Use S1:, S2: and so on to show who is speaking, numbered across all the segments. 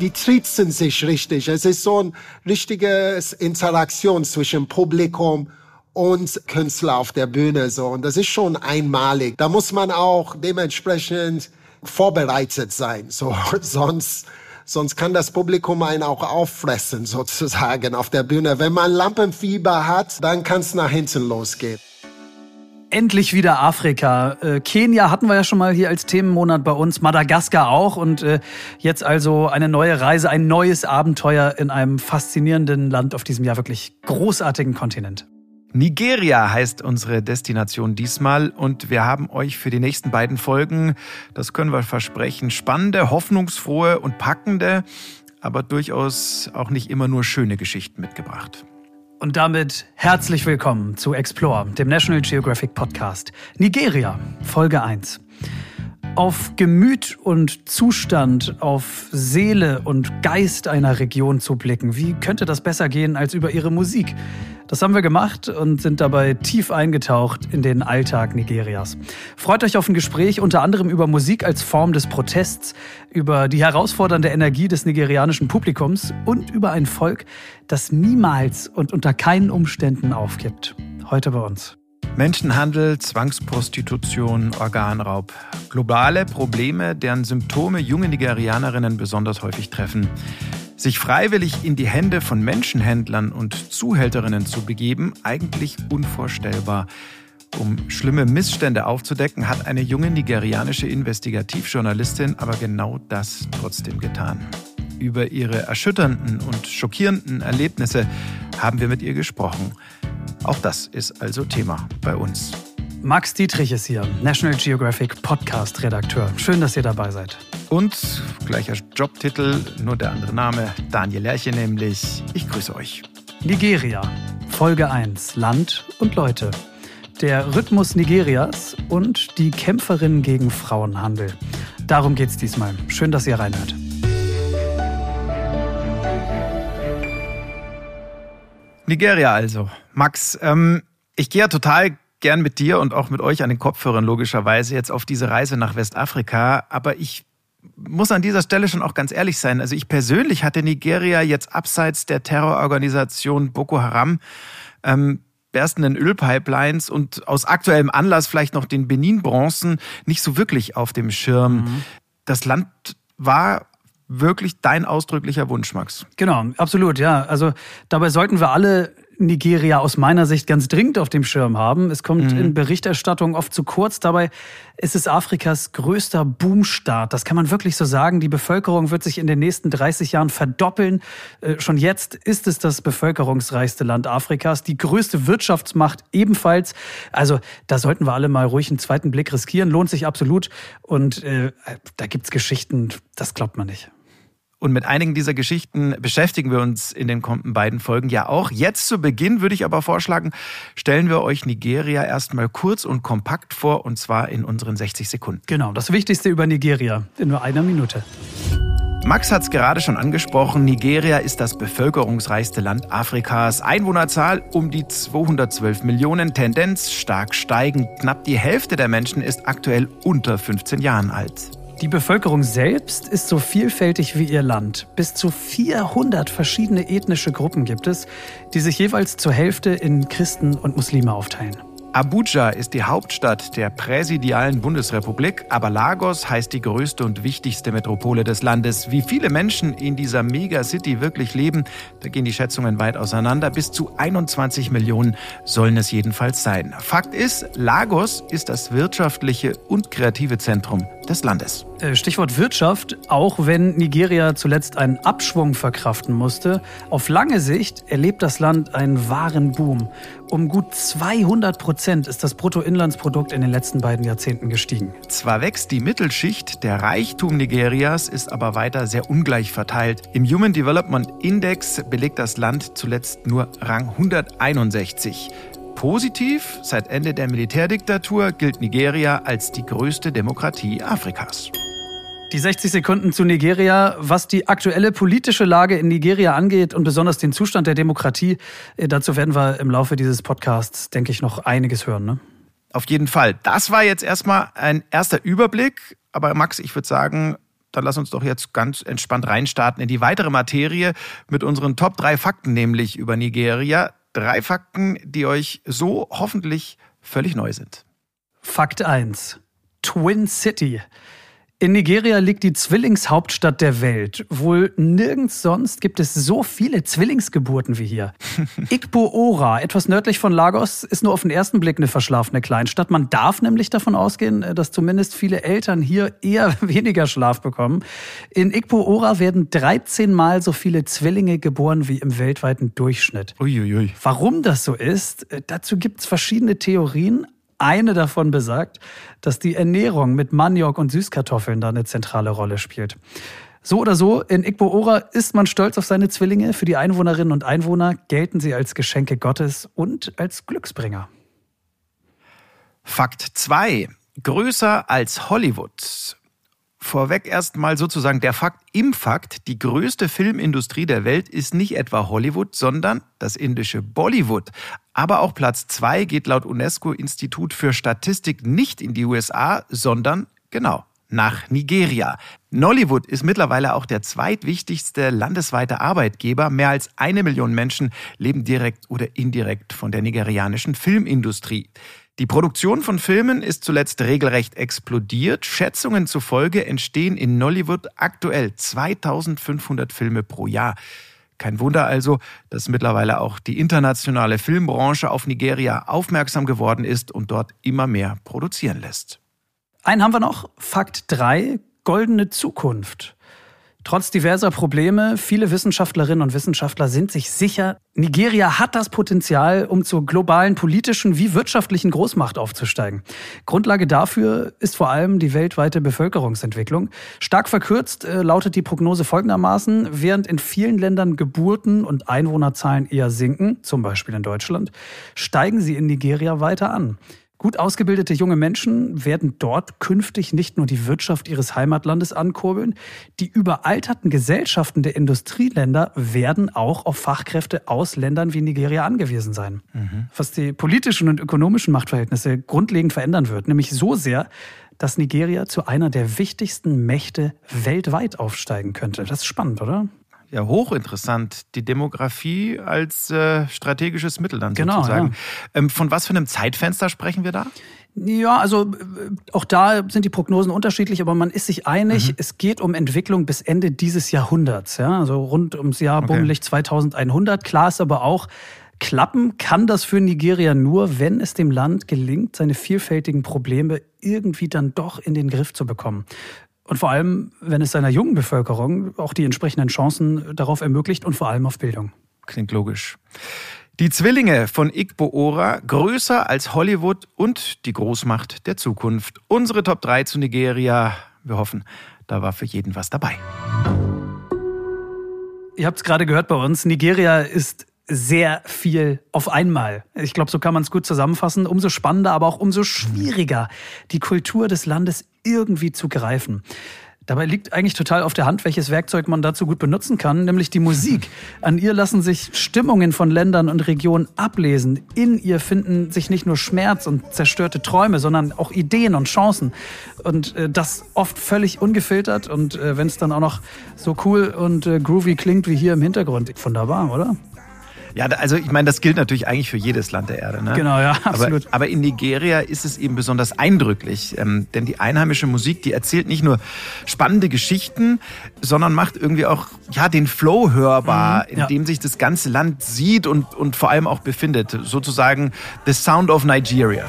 S1: die trizen sich richtig. Es ist so ein richtiges Interaktion zwischen Publikum und Künstler auf der Bühne so und das ist schon einmalig. Da muss man auch dementsprechend vorbereitet sein, so sonst sonst kann das Publikum einen auch auffressen sozusagen auf der Bühne. Wenn man Lampenfieber hat, dann kann es nach hinten losgehen.
S2: Endlich wieder Afrika. Äh, Kenia hatten wir ja schon mal hier als Themenmonat bei uns, Madagaskar auch und äh, jetzt also eine neue Reise, ein neues Abenteuer in einem faszinierenden Land auf diesem ja wirklich großartigen Kontinent.
S3: Nigeria heißt unsere Destination diesmal und wir haben euch für die nächsten beiden Folgen, das können wir versprechen, spannende, hoffnungsfrohe und packende, aber durchaus auch nicht immer nur schöne Geschichten mitgebracht.
S2: Und damit herzlich willkommen zu Explore, dem National Geographic Podcast. Nigeria, Folge 1. Auf Gemüt und Zustand, auf Seele und Geist einer Region zu blicken, wie könnte das besser gehen als über ihre Musik? Das haben wir gemacht und sind dabei tief eingetaucht in den Alltag Nigerias. Freut euch auf ein Gespräch unter anderem über Musik als Form des Protests, über die herausfordernde Energie des nigerianischen Publikums und über ein Volk, das niemals und unter keinen Umständen aufgibt. Heute bei uns.
S3: Menschenhandel, Zwangsprostitution, Organraub. Globale Probleme, deren Symptome junge Nigerianerinnen besonders häufig treffen. Sich freiwillig in die Hände von Menschenhändlern und Zuhälterinnen zu begeben, eigentlich unvorstellbar. Um schlimme Missstände aufzudecken, hat eine junge nigerianische Investigativjournalistin aber genau das trotzdem getan. Über ihre erschütternden und schockierenden Erlebnisse haben wir mit ihr gesprochen. Auch das ist also Thema bei uns.
S2: Max Dietrich ist hier, National Geographic Podcast-Redakteur. Schön, dass ihr dabei seid.
S3: Und gleicher Jobtitel, nur der andere Name, Daniel Lerche nämlich. Ich grüße euch.
S2: Nigeria, Folge 1, Land und Leute. Der Rhythmus Nigerias und die Kämpferin gegen Frauenhandel. Darum geht's diesmal. Schön, dass ihr reinhört.
S3: Nigeria also. Max, ähm, ich gehe ja total gern mit dir und auch mit euch an den Kopfhörern logischerweise jetzt auf diese Reise nach Westafrika. Aber ich muss an dieser Stelle schon auch ganz ehrlich sein. Also ich persönlich hatte Nigeria jetzt abseits der Terrororganisation Boko Haram, ähm, berstenden Ölpipelines und aus aktuellem Anlass vielleicht noch den Benin-Bronzen nicht so wirklich auf dem Schirm. Mhm. Das Land war wirklich dein ausdrücklicher Wunsch, Max.
S2: Genau, absolut, ja. Also dabei sollten wir alle Nigeria aus meiner Sicht ganz dringend auf dem Schirm haben. Es kommt mhm. in Berichterstattung oft zu kurz. Dabei ist es Afrikas größter Boomstaat. Das kann man wirklich so sagen. Die Bevölkerung wird sich in den nächsten 30 Jahren verdoppeln. Äh, schon jetzt ist es das bevölkerungsreichste Land Afrikas. Die größte Wirtschaftsmacht ebenfalls. Also da sollten wir alle mal ruhig einen zweiten Blick riskieren. Lohnt sich absolut. Und äh, da gibt's Geschichten, das glaubt man nicht.
S3: Und mit einigen dieser Geschichten beschäftigen wir uns in den kommenden beiden Folgen ja auch. Jetzt zu Beginn würde ich aber vorschlagen, stellen wir euch Nigeria erstmal kurz und kompakt vor, und zwar in unseren 60 Sekunden.
S2: Genau, das Wichtigste über Nigeria in nur einer Minute.
S3: Max hat es gerade schon angesprochen. Nigeria ist das bevölkerungsreichste Land Afrikas. Einwohnerzahl um die 212 Millionen. Tendenz stark steigend. Knapp die Hälfte der Menschen ist aktuell unter 15 Jahren alt.
S2: Die Bevölkerung selbst ist so vielfältig wie ihr Land. Bis zu 400 verschiedene ethnische Gruppen gibt es, die sich jeweils zur Hälfte in Christen und Muslime aufteilen.
S3: Abuja ist die Hauptstadt der präsidialen Bundesrepublik, aber Lagos heißt die größte und wichtigste Metropole des Landes. Wie viele Menschen in dieser Megacity wirklich leben, da gehen die Schätzungen weit auseinander. Bis zu 21 Millionen sollen es jedenfalls sein. Fakt ist, Lagos ist das wirtschaftliche und kreative Zentrum des Landes.
S2: Äh, Stichwort Wirtschaft, auch wenn Nigeria zuletzt einen Abschwung verkraften musste, auf lange Sicht erlebt das Land einen wahren Boom. Um gut 200 Prozent ist das Bruttoinlandsprodukt in den letzten beiden Jahrzehnten gestiegen.
S3: Zwar wächst die Mittelschicht, der Reichtum Nigerias ist aber weiter sehr ungleich verteilt. Im Human Development Index belegt das Land zuletzt nur Rang 161. Positiv, seit Ende der Militärdiktatur gilt Nigeria als die größte Demokratie Afrikas.
S2: Die 60 Sekunden zu Nigeria, was die aktuelle politische Lage in Nigeria angeht und besonders den Zustand der Demokratie, äh, dazu werden wir im Laufe dieses Podcasts, denke ich, noch einiges hören. Ne?
S3: Auf jeden Fall. Das war jetzt erstmal ein erster Überblick. Aber Max, ich würde sagen, dann lass uns doch jetzt ganz entspannt reinstarten in die weitere Materie mit unseren Top 3 Fakten, nämlich über Nigeria. Drei Fakten, die euch so hoffentlich völlig neu sind.
S2: Fakt 1. Twin City. In Nigeria liegt die Zwillingshauptstadt der Welt. Wohl nirgends sonst gibt es so viele Zwillingsgeburten wie hier. Igbo-Ora, etwas nördlich von Lagos, ist nur auf den ersten Blick eine verschlafene Kleinstadt. Man darf nämlich davon ausgehen, dass zumindest viele Eltern hier eher weniger Schlaf bekommen. In Igbo-Ora werden 13 Mal so viele Zwillinge geboren wie im weltweiten Durchschnitt.
S3: Uiuiui.
S2: Warum das so ist, dazu gibt es verschiedene Theorien. Eine davon besagt, dass die Ernährung mit Maniok und Süßkartoffeln da eine zentrale Rolle spielt. So oder so, in Igbo-Ora ist man stolz auf seine Zwillinge. Für die Einwohnerinnen und Einwohner gelten sie als Geschenke Gottes und als Glücksbringer.
S3: Fakt 2. Größer als Hollywood. Vorweg erstmal sozusagen der Fakt im Fakt, die größte Filmindustrie der Welt ist nicht etwa Hollywood, sondern das indische Bollywood. Aber auch Platz zwei geht laut UNESCO-Institut für Statistik nicht in die USA, sondern genau nach Nigeria. Nollywood ist mittlerweile auch der zweitwichtigste landesweite Arbeitgeber. Mehr als eine Million Menschen leben direkt oder indirekt von der nigerianischen Filmindustrie. Die Produktion von Filmen ist zuletzt regelrecht explodiert. Schätzungen zufolge entstehen in Nollywood aktuell 2500 Filme pro Jahr. Kein Wunder also, dass mittlerweile auch die internationale Filmbranche auf Nigeria aufmerksam geworden ist und dort immer mehr produzieren lässt.
S2: Einen haben wir noch. Fakt 3. Goldene Zukunft. Trotz diverser Probleme, viele Wissenschaftlerinnen und Wissenschaftler sind sich sicher, Nigeria hat das Potenzial, um zur globalen politischen wie wirtschaftlichen Großmacht aufzusteigen. Grundlage dafür ist vor allem die weltweite Bevölkerungsentwicklung. Stark verkürzt äh, lautet die Prognose folgendermaßen, während in vielen Ländern Geburten und Einwohnerzahlen eher sinken, zum Beispiel in Deutschland, steigen sie in Nigeria weiter an. Gut ausgebildete junge Menschen werden dort künftig nicht nur die Wirtschaft ihres Heimatlandes ankurbeln, die überalterten Gesellschaften der Industrieländer werden auch auf Fachkräfte aus Ländern wie Nigeria angewiesen sein. Mhm. Was die politischen und ökonomischen Machtverhältnisse grundlegend verändern wird, nämlich so sehr, dass Nigeria zu einer der wichtigsten Mächte weltweit aufsteigen könnte. Das ist spannend, oder?
S3: Ja, hochinteressant. Die Demografie als äh, strategisches Mittel dann genau, sozusagen. Ja. Ähm, von was für einem Zeitfenster sprechen wir da?
S2: Ja, also äh, auch da sind die Prognosen unterschiedlich, aber man ist sich einig, mhm. es geht um Entwicklung bis Ende dieses Jahrhunderts, ja, also rund ums Jahr okay. bummelig 2100. Klar ist aber auch, klappen kann das für Nigeria nur, wenn es dem Land gelingt, seine vielfältigen Probleme irgendwie dann doch in den Griff zu bekommen. Und vor allem, wenn es seiner jungen Bevölkerung auch die entsprechenden Chancen darauf ermöglicht und vor allem auf Bildung.
S3: Klingt logisch. Die Zwillinge von Igbo Ora, größer als Hollywood und die Großmacht der Zukunft. Unsere Top 3 zu Nigeria. Wir hoffen, da war für jeden was dabei.
S2: Ihr habt es gerade gehört bei uns. Nigeria ist sehr viel auf einmal. Ich glaube, so kann man es gut zusammenfassen. Umso spannender, aber auch umso schwieriger, die Kultur des Landes irgendwie zu greifen. Dabei liegt eigentlich total auf der Hand, welches Werkzeug man dazu gut benutzen kann, nämlich die Musik. An ihr lassen sich Stimmungen von Ländern und Regionen ablesen. In ihr finden sich nicht nur Schmerz und zerstörte Träume, sondern auch Ideen und Chancen. Und äh, das oft völlig ungefiltert. Und äh, wenn es dann auch noch so cool und äh, groovy klingt wie hier im Hintergrund, wunderbar, oder?
S3: Ja, also ich meine, das gilt natürlich eigentlich für jedes Land der Erde. Ne?
S2: Genau, ja, absolut.
S3: Aber, aber in Nigeria ist es eben besonders eindrücklich, ähm, denn die einheimische Musik, die erzählt nicht nur spannende Geschichten, sondern macht irgendwie auch ja den Flow hörbar, mhm, in ja. dem sich das ganze Land sieht und, und vor allem auch befindet. Sozusagen The Sound of Nigeria.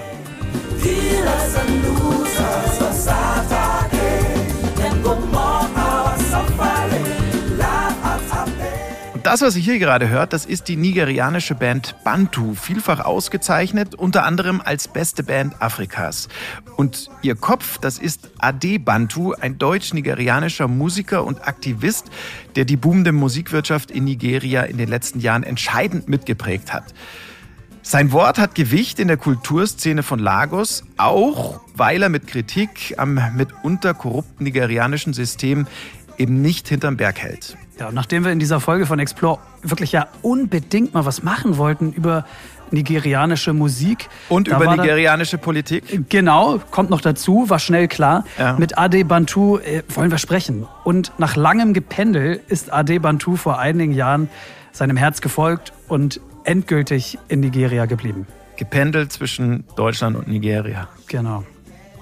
S3: Das, was ihr hier gerade hört, das ist die nigerianische Band Bantu, vielfach ausgezeichnet, unter anderem als beste Band Afrikas. Und ihr Kopf, das ist Ade Bantu, ein deutsch-nigerianischer Musiker und Aktivist, der die boomende Musikwirtschaft in Nigeria in den letzten Jahren entscheidend mitgeprägt hat. Sein Wort hat Gewicht in der Kulturszene von Lagos, auch weil er mit Kritik am mitunter korrupten nigerianischen System eben nicht hinterm Berg hält.
S2: Ja, und nachdem wir in dieser Folge von Explore wirklich ja unbedingt mal was machen wollten über nigerianische Musik.
S3: Und da über nigerianische Politik?
S2: Genau, kommt noch dazu, war schnell klar. Ja. Mit Ade Bantu äh, wollen wir sprechen. Und nach langem Gependel ist Ade Bantu vor einigen Jahren seinem Herz gefolgt und endgültig in Nigeria geblieben.
S3: Gependelt zwischen Deutschland und Nigeria.
S2: Genau.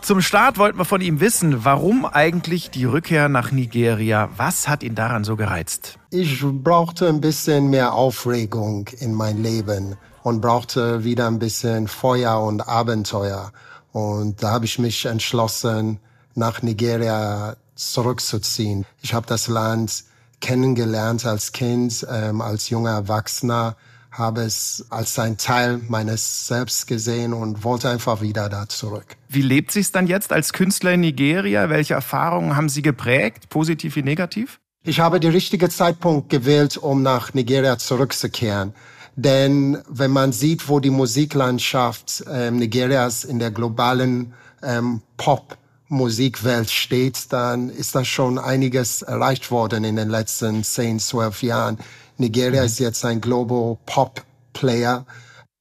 S3: Zum Start wollten wir von ihm wissen, warum eigentlich die Rückkehr nach Nigeria? Was hat ihn daran so gereizt?
S1: Ich brauchte ein bisschen mehr Aufregung in mein Leben und brauchte wieder ein bisschen Feuer und Abenteuer. Und da habe ich mich entschlossen, nach Nigeria zurückzuziehen. Ich habe das Land kennengelernt als Kind, ähm, als junger Erwachsener habe es als ein Teil meines Selbst gesehen und wollte einfach wieder da zurück.
S3: Wie lebt sich dann jetzt als Künstler in Nigeria? Welche Erfahrungen haben Sie geprägt, positiv wie negativ?
S1: Ich habe den richtigen Zeitpunkt gewählt, um nach Nigeria zurückzukehren. Denn wenn man sieht, wo die Musiklandschaft ähm, Nigerias in der globalen ähm, Pop-Musikwelt steht, dann ist da schon einiges erreicht worden in den letzten 10, 12 Jahren. Nigeria ist jetzt ein Global Pop Player.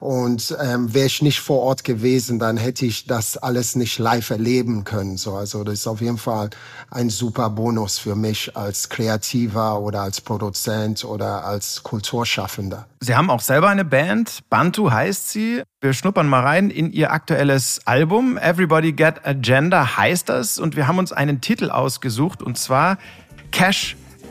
S1: Und ähm, wäre ich nicht vor Ort gewesen, dann hätte ich das alles nicht live erleben können. So, also das ist auf jeden Fall ein super Bonus für mich als Kreativer oder als Produzent oder als Kulturschaffender.
S3: Sie haben auch selber eine Band, Bantu heißt sie. Wir schnuppern mal rein in Ihr aktuelles Album. Everybody Get Agenda heißt das. Und wir haben uns einen Titel ausgesucht und zwar Cash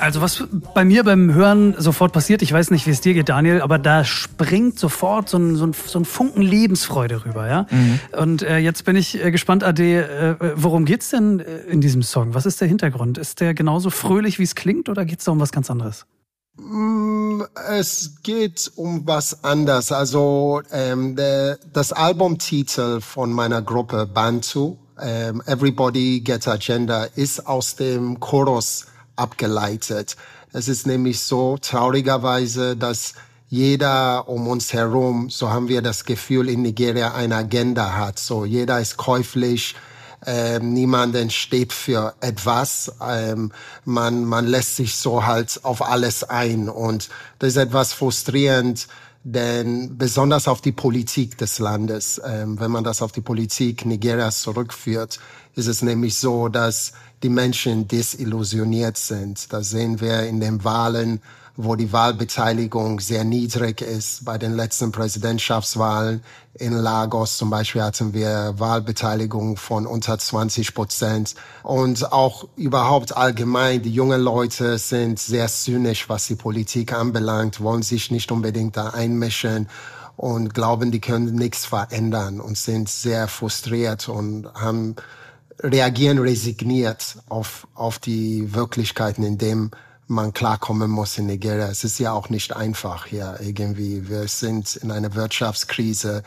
S2: Also was bei mir beim Hören sofort passiert, ich weiß nicht, wie es dir geht, Daniel, aber da springt sofort so ein, so ein, so ein Funken Lebensfreude rüber, ja. Mhm. Und äh, jetzt bin ich äh, gespannt, Ade, äh, worum geht's denn äh, in diesem Song? Was ist der Hintergrund? Ist der genauso fröhlich, wie es klingt, oder geht's da um was ganz anderes?
S1: Mm, es geht um was anderes. Also ähm, der, das Albumtitel von meiner Gruppe Bantu, ähm, Everybody Gets Agenda, ist aus dem Chorus abgeleitet. Es ist nämlich so traurigerweise, dass jeder um uns herum, so haben wir das Gefühl, in Nigeria eine Agenda hat. So jeder ist käuflich, ähm, niemanden steht für etwas. Ähm, man, man lässt sich so halt auf alles ein. Und das ist etwas frustrierend, denn besonders auf die Politik des Landes, ähm, wenn man das auf die Politik Nigerias zurückführt, ist es nämlich so, dass die Menschen desillusioniert sind. Das sehen wir in den Wahlen, wo die Wahlbeteiligung sehr niedrig ist. Bei den letzten Präsidentschaftswahlen in Lagos zum Beispiel hatten wir Wahlbeteiligung von unter 20 Prozent. Und auch überhaupt allgemein, die jungen Leute sind sehr zynisch, was die Politik anbelangt, wollen sich nicht unbedingt da einmischen und glauben, die können nichts verändern und sind sehr frustriert und haben reagieren resigniert auf, auf die Wirklichkeiten, in dem man klarkommen muss in Nigeria. Es ist ja auch nicht einfach hier irgendwie. Wir sind in einer Wirtschaftskrise.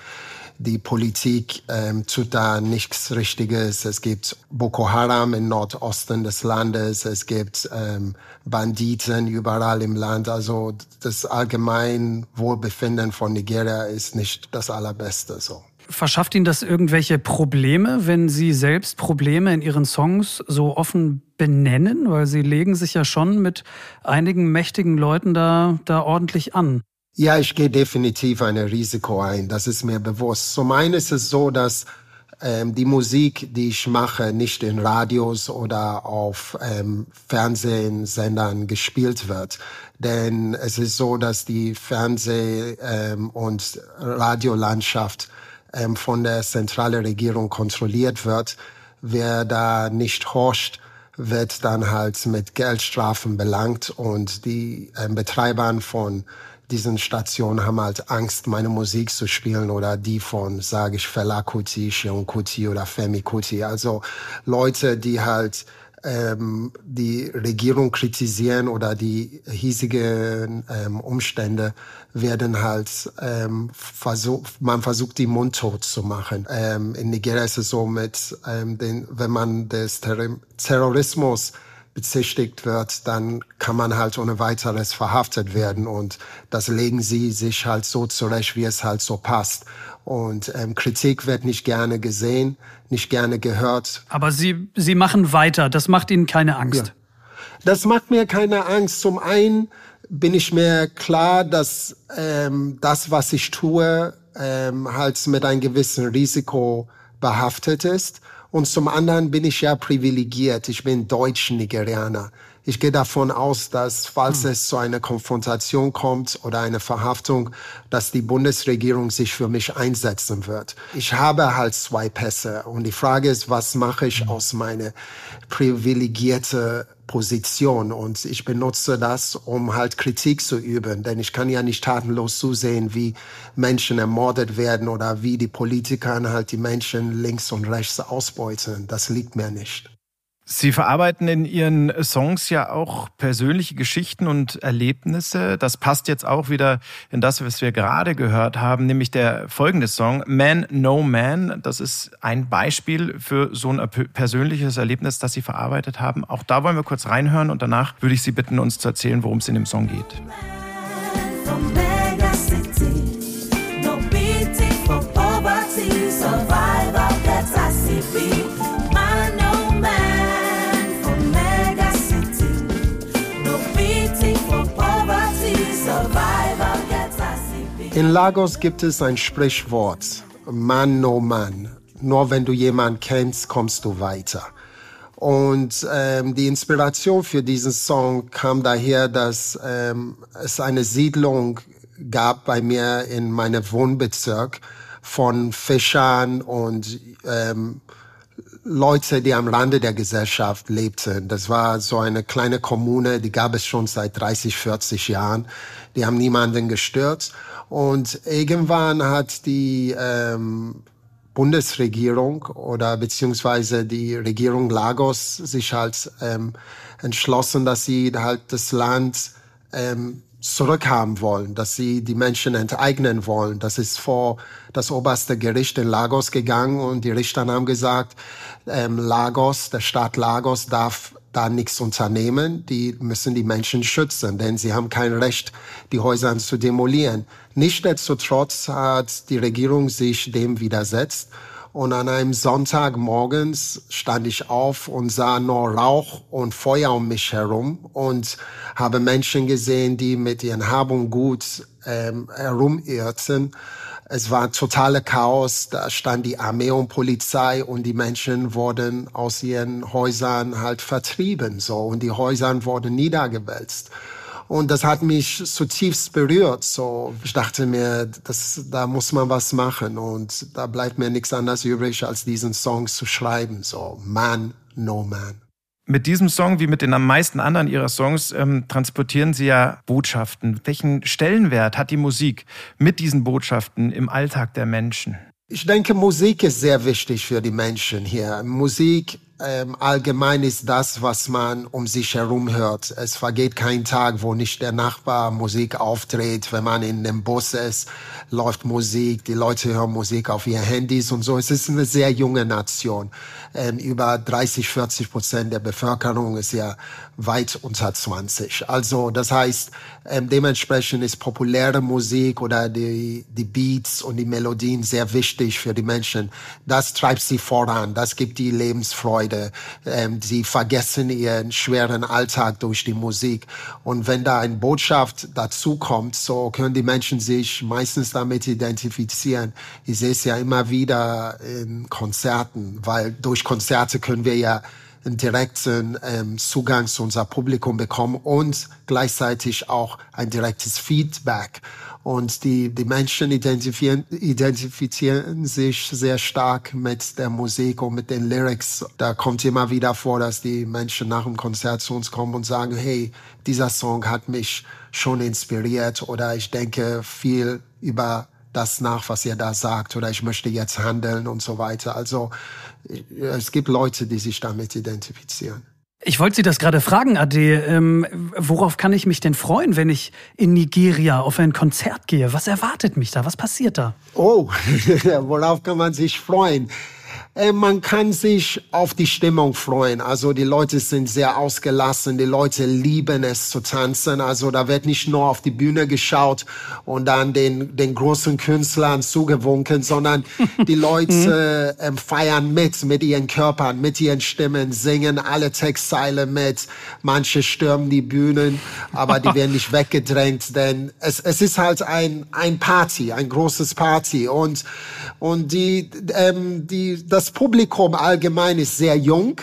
S1: Die Politik ähm, tut da nichts Richtiges. Es gibt Boko Haram im Nordosten des Landes. Es gibt ähm, Banditen überall im Land. Also das allgemein Wohlbefinden von Nigeria ist nicht das allerbeste so.
S2: Verschafft Ihnen das irgendwelche Probleme, wenn Sie selbst Probleme in Ihren Songs so offen benennen? Weil Sie legen sich ja schon mit einigen mächtigen Leuten da, da ordentlich an.
S1: Ja, ich gehe definitiv ein Risiko ein. Das ist mir bewusst. Zum einen ist es so, dass ähm, die Musik, die ich mache, nicht in Radios oder auf ähm, Fernsehsendern gespielt wird. Denn es ist so, dass die Fernseh- ähm, und Radiolandschaft ähm, von der zentralen Regierung kontrolliert wird. Wer da nicht horcht, wird dann halt mit Geldstrafen belangt und die ähm, Betreibern von diesen Stationen haben halt Angst, meine Musik zu spielen oder die von, sage ich, Fela Kuti, Shion Kuti oder Femi Kuti. Also Leute, die halt ähm, die Regierung kritisieren oder die hiesigen ähm, Umstände werden halt ähm, versucht, man versucht die mundtot zu machen. Ähm, in Nigeria ist es so mit ähm, den, wenn man des Ter Terrorismus bezichtigt wird, dann kann man halt ohne weiteres verhaftet werden und das legen sie sich halt so zurecht, wie es halt so passt. Und ähm, Kritik wird nicht gerne gesehen, nicht gerne gehört.
S2: Aber Sie, Sie machen weiter, das macht Ihnen keine Angst. Ja.
S1: Das macht mir keine Angst. Zum einen bin ich mir klar, dass ähm, das, was ich tue, ähm, halt mit einem gewissen Risiko behaftet ist. Und zum anderen bin ich ja privilegiert. Ich bin Deutsch-Nigerianer. Ich gehe davon aus, dass falls hm. es zu einer Konfrontation kommt oder eine Verhaftung, dass die Bundesregierung sich für mich einsetzen wird. Ich habe halt zwei Pässe und die Frage ist, was mache ich hm. aus meiner privilegierte Position und ich benutze das, um halt Kritik zu üben, denn ich kann ja nicht tatenlos zusehen, wie Menschen ermordet werden oder wie die Politiker halt die Menschen links und rechts ausbeuten. Das liegt mir nicht.
S3: Sie verarbeiten in Ihren Songs ja auch persönliche Geschichten und Erlebnisse. Das passt jetzt auch wieder in das, was wir gerade gehört haben, nämlich der folgende Song, Man No Man. Das ist ein Beispiel für so ein persönliches Erlebnis, das Sie verarbeitet haben. Auch da wollen wir kurz reinhören und danach würde ich Sie bitten, uns zu erzählen, worum es in dem Song geht.
S1: In Lagos gibt es ein Sprichwort, Mann no Mann. Nur wenn du jemanden kennst, kommst du weiter. Und ähm, die Inspiration für diesen Song kam daher, dass ähm, es eine Siedlung gab bei mir in meinem Wohnbezirk von Fischern und ähm, Leute, die am Rande der Gesellschaft lebten. Das war so eine kleine Kommune, die gab es schon seit 30, 40 Jahren. Die haben niemanden gestört. Und irgendwann hat die ähm, Bundesregierung oder beziehungsweise die Regierung Lagos sich halt ähm, entschlossen, dass sie halt das Land ähm, zurückhaben wollen, dass sie die Menschen enteignen wollen. Das ist vor das oberste Gericht in Lagos gegangen und die Richter haben gesagt, ähm, Lagos, der Staat Lagos darf da nichts unternehmen. Die müssen die Menschen schützen, denn sie haben kein Recht, die Häuser zu demolieren. Nichtsdestotrotz hat die Regierung sich dem widersetzt. Und an einem Sonntag morgens stand ich auf und sah nur Rauch und Feuer um mich herum und habe Menschen gesehen, die mit ihren Hab und Gut ähm, herumirrten es war totale Chaos. Da stand die Armee und Polizei und die Menschen wurden aus ihren Häusern halt vertrieben, so. Und die Häuser wurden niedergewälzt. Und das hat mich zutiefst berührt. So, ich dachte mir, das, da muss man was machen. Und da bleibt mir nichts anderes übrig, als diesen Song zu schreiben. So, Man, No Man.
S3: Mit diesem Song, wie mit den am meisten anderen Ihrer Songs, ähm, transportieren Sie ja Botschaften. Welchen Stellenwert hat die Musik mit diesen Botschaften im Alltag der Menschen?
S1: Ich denke, Musik ist sehr wichtig für die Menschen hier. Musik ähm, allgemein ist das, was man um sich herum hört. Es vergeht kein Tag, wo nicht der Nachbar Musik auftritt. Wenn man in dem Bus ist, läuft Musik, die Leute hören Musik auf ihr Handys und so. Es ist eine sehr junge Nation. Ähm, über 30, 40 Prozent der Bevölkerung ist ja weit unter 20. Also das heißt, ähm, dementsprechend ist populäre Musik oder die, die Beats und die Melodien sehr wichtig für die Menschen. Das treibt sie voran, das gibt die Lebensfreude. Ähm, sie vergessen ihren schweren Alltag durch die Musik. Und wenn da eine Botschaft dazu kommt, so können die Menschen sich meistens damit identifizieren. Ich sehe es ja immer wieder in Konzerten, weil durch Konzerte können wir ja einen direkten ähm, Zugang zu unser Publikum bekommen und gleichzeitig auch ein direktes Feedback. Und die, die Menschen identifizieren, identifizieren sich sehr stark mit der Musik und mit den Lyrics. Da kommt immer wieder vor, dass die Menschen nach dem Konzert zu uns kommen und sagen, hey, dieser Song hat mich schon inspiriert oder ich denke viel über das nach, was ihr da sagt oder ich möchte jetzt handeln und so weiter. Also es gibt Leute, die sich damit identifizieren.
S2: Ich wollte Sie das gerade fragen, Ade. Ähm, worauf kann ich mich denn freuen, wenn ich in Nigeria auf ein Konzert gehe? Was erwartet mich da? Was passiert da?
S1: Oh, worauf kann man sich freuen? Äh, man kann sich auf die Stimmung freuen. Also die Leute sind sehr ausgelassen, die Leute lieben es zu tanzen. Also da wird nicht nur auf die Bühne geschaut und dann den, den großen Künstlern zugewunken, sondern die Leute äh, feiern mit, mit ihren Körpern, mit ihren Stimmen, singen alle Textzeile mit. Manche stürmen die Bühnen, aber die werden nicht weggedrängt, denn es, es ist halt ein, ein Party, ein großes Party und, und die, ähm, die, das das Publikum allgemein ist sehr jung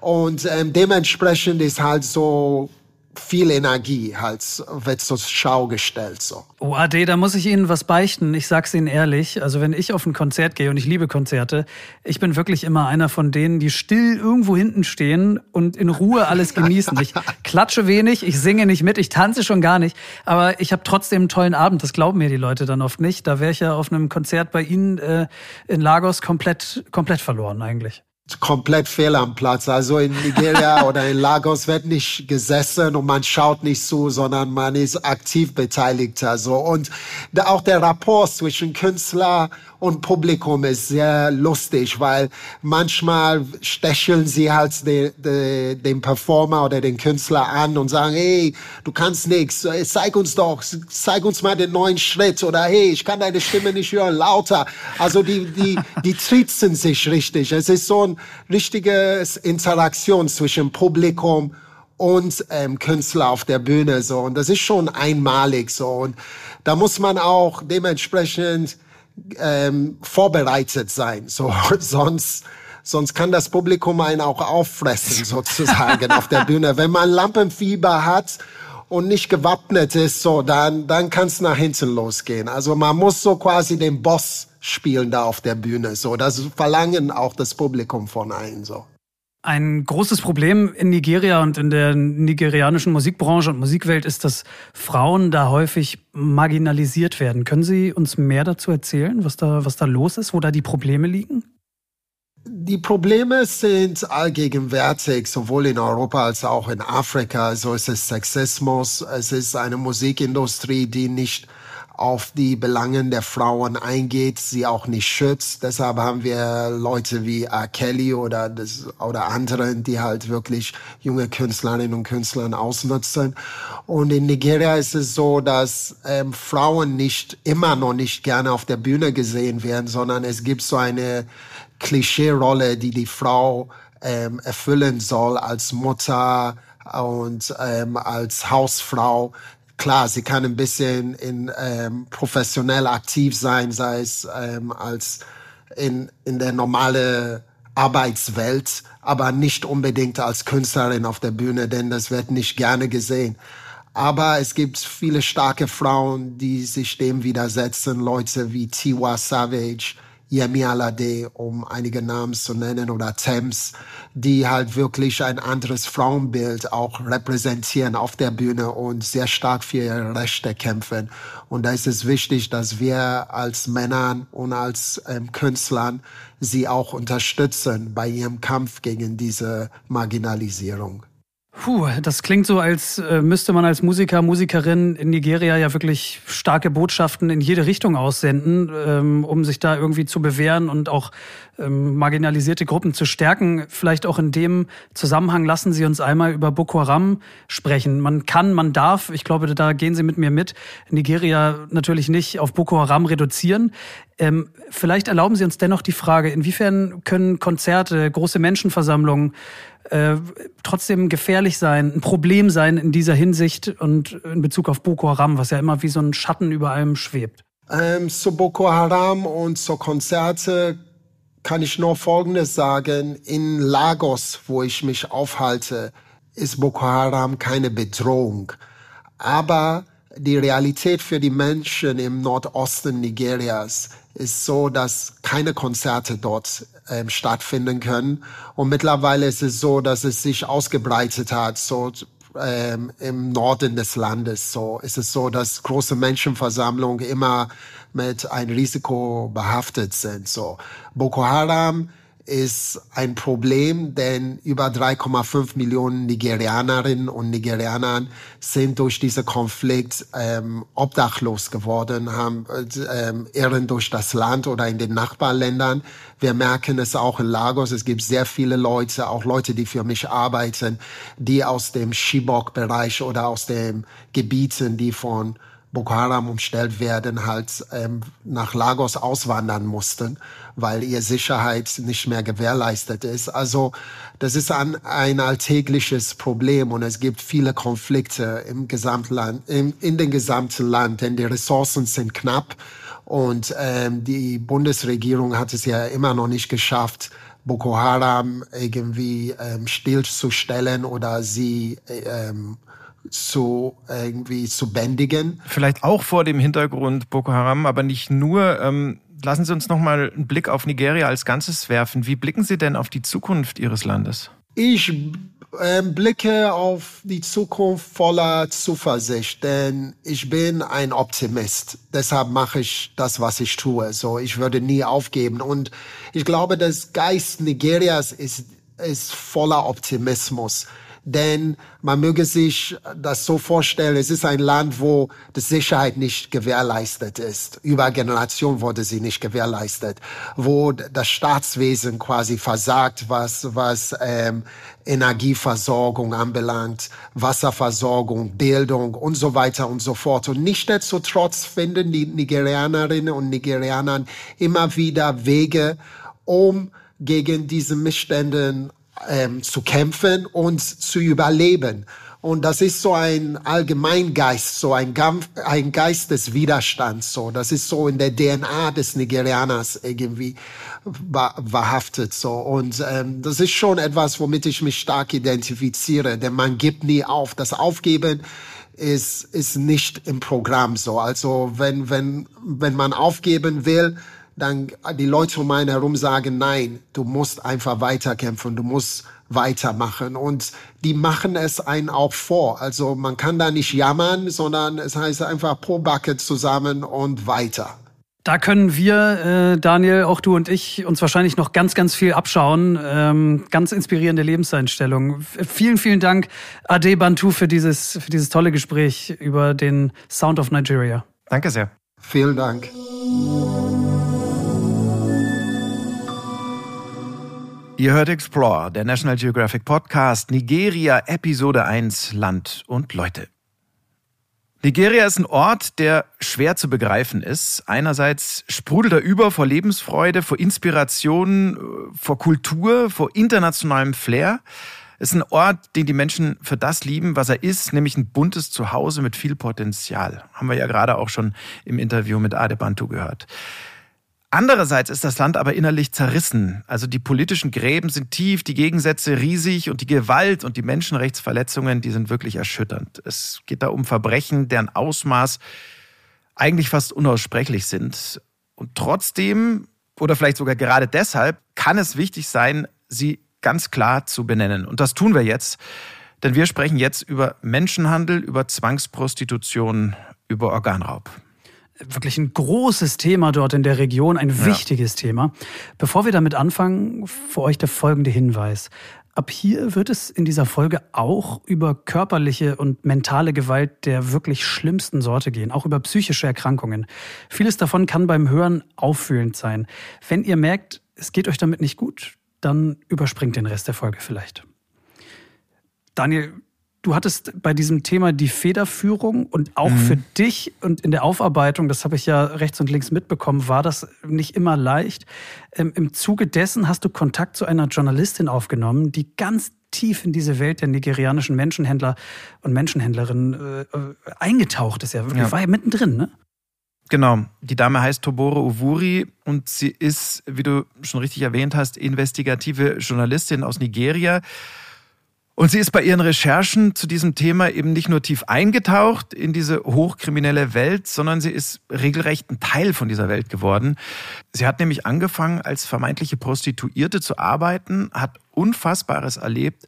S1: und ähm, dementsprechend ist halt so viel Energie halt wird zur Schau gestellt so.
S2: Oh Ade, da muss ich Ihnen was beichten. Ich sag's Ihnen ehrlich, also wenn ich auf ein Konzert gehe und ich liebe Konzerte, ich bin wirklich immer einer von denen, die still irgendwo hinten stehen und in Ruhe alles genießen. Ich klatsche wenig, ich singe nicht mit, ich tanze schon gar nicht, aber ich habe trotzdem einen tollen Abend. Das glauben mir die Leute dann oft nicht. Da wäre ich ja auf einem Konzert bei Ihnen äh, in Lagos komplett komplett verloren eigentlich
S1: komplett fehl am Platz. Also in Nigeria oder in Lagos wird nicht gesessen und man schaut nicht zu, sondern man ist aktiv beteiligt. Also und auch der Rapport zwischen Künstler und Publikum ist sehr lustig, weil manchmal stecheln sie halt de, de, den Performer oder den Künstler an und sagen, hey, du kannst nichts, zeig uns doch, zeig uns mal den neuen Schritt oder hey, ich kann deine Stimme nicht hören, lauter. Also die, die, die trizen sich richtig. Es ist so ein richtiges Interaktion zwischen Publikum und ähm, Künstler auf der Bühne so und das ist schon einmalig so und da muss man auch dementsprechend ähm, vorbereitet sein. So, sonst, sonst kann das Publikum einen auch auffressen, sozusagen, auf der Bühne. Wenn man Lampenfieber hat und nicht gewappnet ist, so, dann, dann kann es nach hinten losgehen. Also man muss so quasi den Boss spielen da auf der Bühne. So, das verlangen auch das Publikum von einem, so.
S2: Ein großes Problem in Nigeria und in der nigerianischen Musikbranche und Musikwelt ist, dass Frauen da häufig marginalisiert werden. Können Sie uns mehr dazu erzählen, was da, was da los ist, wo da die Probleme liegen?
S1: Die Probleme sind allgegenwärtig, sowohl in Europa als auch in Afrika. So ist es Sexismus. Es ist eine Musikindustrie, die nicht auf die Belangen der Frauen eingeht, sie auch nicht schützt. Deshalb haben wir Leute wie R. Kelly oder, das, oder anderen, die halt wirklich junge Künstlerinnen und Künstler ausnutzen. Und in Nigeria ist es so, dass ähm, Frauen nicht immer noch nicht gerne auf der Bühne gesehen werden, sondern es gibt so eine Klischee-Rolle, die die Frau ähm, erfüllen soll als Mutter und ähm, als Hausfrau, klar, sie kann ein bisschen in, ähm, professionell aktiv sein, sei es ähm, als in, in der normale Arbeitswelt, aber nicht unbedingt als Künstlerin auf der Bühne, denn das wird nicht gerne gesehen. Aber es gibt viele starke Frauen, die sich dem widersetzen, Leute wie Tiwa Savage, Yemi Alade, um einige Namen zu nennen, oder Thames, die halt wirklich ein anderes Frauenbild auch repräsentieren auf der Bühne und sehr stark für ihre Rechte kämpfen. Und da ist es wichtig, dass wir als Männern und als ähm, Künstlern sie auch unterstützen bei ihrem Kampf gegen diese Marginalisierung.
S2: Puh, das klingt so, als äh, müsste man als Musiker, Musikerin in Nigeria ja wirklich starke Botschaften in jede Richtung aussenden, ähm, um sich da irgendwie zu bewähren und auch ähm, marginalisierte Gruppen zu stärken. Vielleicht auch in dem Zusammenhang lassen Sie uns einmal über Boko Haram sprechen. Man kann, man darf, ich glaube, da gehen Sie mit mir mit, Nigeria natürlich nicht auf Boko Haram reduzieren. Ähm, vielleicht erlauben Sie uns dennoch die Frage, inwiefern können Konzerte, große Menschenversammlungen äh, trotzdem gefährlich sein, ein Problem sein in dieser Hinsicht und in Bezug auf Boko Haram, was ja immer wie so ein Schatten über allem schwebt?
S1: Ähm, zu Boko Haram und zu Konzerte kann ich nur Folgendes sagen. In Lagos, wo ich mich aufhalte, ist Boko Haram keine Bedrohung. Aber die Realität für die Menschen im Nordosten Nigerias ist so, dass keine Konzerte dort ähm, stattfinden können. Und mittlerweile ist es so, dass es sich ausgebreitet hat, so ähm, im Norden des Landes. So ist es so, dass große Menschenversammlungen immer mit einem Risiko behaftet sind. So Boko Haram ist ein Problem, denn über 3,5 Millionen Nigerianerinnen und Nigerianer sind durch diesen Konflikt ähm, obdachlos geworden, haben ähm, irren durch das Land oder in den Nachbarländern. Wir merken es auch in Lagos. Es gibt sehr viele Leute, auch Leute, die für mich arbeiten, die aus dem Chibok-Bereich oder aus den Gebieten, die von Boko Haram umstellt werden, halt ähm, nach Lagos auswandern mussten, weil ihr Sicherheit nicht mehr gewährleistet ist. Also das ist ein, ein alltägliches Problem und es gibt viele Konflikte im Gesamtland, im, in den gesamten Land, denn die Ressourcen sind knapp und ähm, die Bundesregierung hat es ja immer noch nicht geschafft, Boko Haram irgendwie ähm, stillzustellen oder sie ähm, zu irgendwie zu bändigen.
S3: Vielleicht auch vor dem Hintergrund Boko Haram, aber nicht nur. Ähm, lassen Sie uns noch mal einen Blick auf Nigeria als Ganzes werfen. Wie blicken Sie denn auf die Zukunft Ihres Landes?
S1: Ich äh, blicke auf die Zukunft voller Zuversicht, denn ich bin ein Optimist. Deshalb mache ich das, was ich tue. So, ich würde nie aufgeben. Und ich glaube, das Geist Nigerias ist, ist voller Optimismus. Denn man möge sich das so vorstellen, es ist ein Land, wo die Sicherheit nicht gewährleistet ist. Über Generationen wurde sie nicht gewährleistet. Wo das Staatswesen quasi versagt, was, was ähm, Energieversorgung anbelangt, Wasserversorgung, Bildung und so weiter und so fort. Und nichtsdestotrotz finden die Nigerianerinnen und Nigerianer immer wieder Wege, um gegen diese Missstände ähm, zu kämpfen und zu überleben. Und das ist so ein Allgemeingeist, so ein, ein Geist des Widerstands. So, das ist so in der DNA des Nigerianers irgendwie verhaftet. So, und ähm, das ist schon etwas, womit ich mich stark identifiziere. Denn man gibt nie auf. Das Aufgeben ist ist nicht im Programm so. Also wenn wenn wenn man aufgeben will, dann die Leute um einen herum sagen, nein, du musst einfach weiterkämpfen, du musst weitermachen. Und die machen es einen auch vor. Also man kann da nicht jammern, sondern es heißt einfach pro Backe zusammen und weiter.
S2: Da können wir, äh, Daniel, auch du und ich, uns wahrscheinlich noch ganz, ganz viel abschauen. Ähm, ganz inspirierende Lebenseinstellung. Vielen, vielen Dank, Ade Bantu, für dieses, für dieses tolle Gespräch über den Sound of Nigeria.
S3: Danke sehr.
S1: Vielen Dank.
S3: Ihr hört Explore, der National Geographic Podcast, Nigeria, Episode 1, Land und Leute. Nigeria ist ein Ort, der schwer zu begreifen ist. Einerseits sprudelt er über vor Lebensfreude, vor Inspiration, vor Kultur, vor internationalem Flair. Es ist ein Ort, den die Menschen für das lieben, was er ist, nämlich ein buntes Zuhause mit viel Potenzial. Haben wir ja gerade auch schon im Interview mit Adebantu gehört. Andererseits ist das Land aber innerlich zerrissen. Also die politischen Gräben sind tief, die Gegensätze riesig und die Gewalt und die Menschenrechtsverletzungen, die sind wirklich erschütternd. Es geht da um Verbrechen, deren Ausmaß eigentlich fast unaussprechlich sind. Und trotzdem, oder vielleicht sogar gerade deshalb, kann es wichtig sein, sie ganz klar zu benennen. Und das tun wir jetzt. Denn wir sprechen jetzt über Menschenhandel, über Zwangsprostitution, über Organraub
S2: wirklich ein großes Thema dort in der Region, ein ja. wichtiges Thema. Bevor wir damit anfangen, für euch der folgende Hinweis. Ab hier wird es in dieser Folge auch über körperliche und mentale Gewalt der wirklich schlimmsten Sorte gehen, auch über psychische Erkrankungen. Vieles davon kann beim Hören auffühlend sein. Wenn ihr merkt, es geht euch damit nicht gut, dann überspringt den Rest der Folge vielleicht. Daniel, du hattest bei diesem Thema die Federführung und auch mhm. für dich und in der Aufarbeitung, das habe ich ja rechts und links mitbekommen, war das nicht immer leicht. Ähm, Im Zuge dessen hast du Kontakt zu einer Journalistin aufgenommen, die ganz tief in diese Welt der nigerianischen Menschenhändler und Menschenhändlerinnen äh, eingetaucht ist. Ja, wirklich, ja. war ja mittendrin, ne?
S3: Genau. Die Dame heißt Tobore Uvuri und sie ist, wie du schon richtig erwähnt hast, investigative Journalistin aus Nigeria. Und sie ist bei ihren Recherchen zu diesem Thema eben nicht nur tief eingetaucht in diese hochkriminelle Welt, sondern sie ist regelrecht ein Teil von dieser Welt geworden. Sie hat nämlich angefangen, als vermeintliche Prostituierte zu arbeiten, hat Unfassbares erlebt,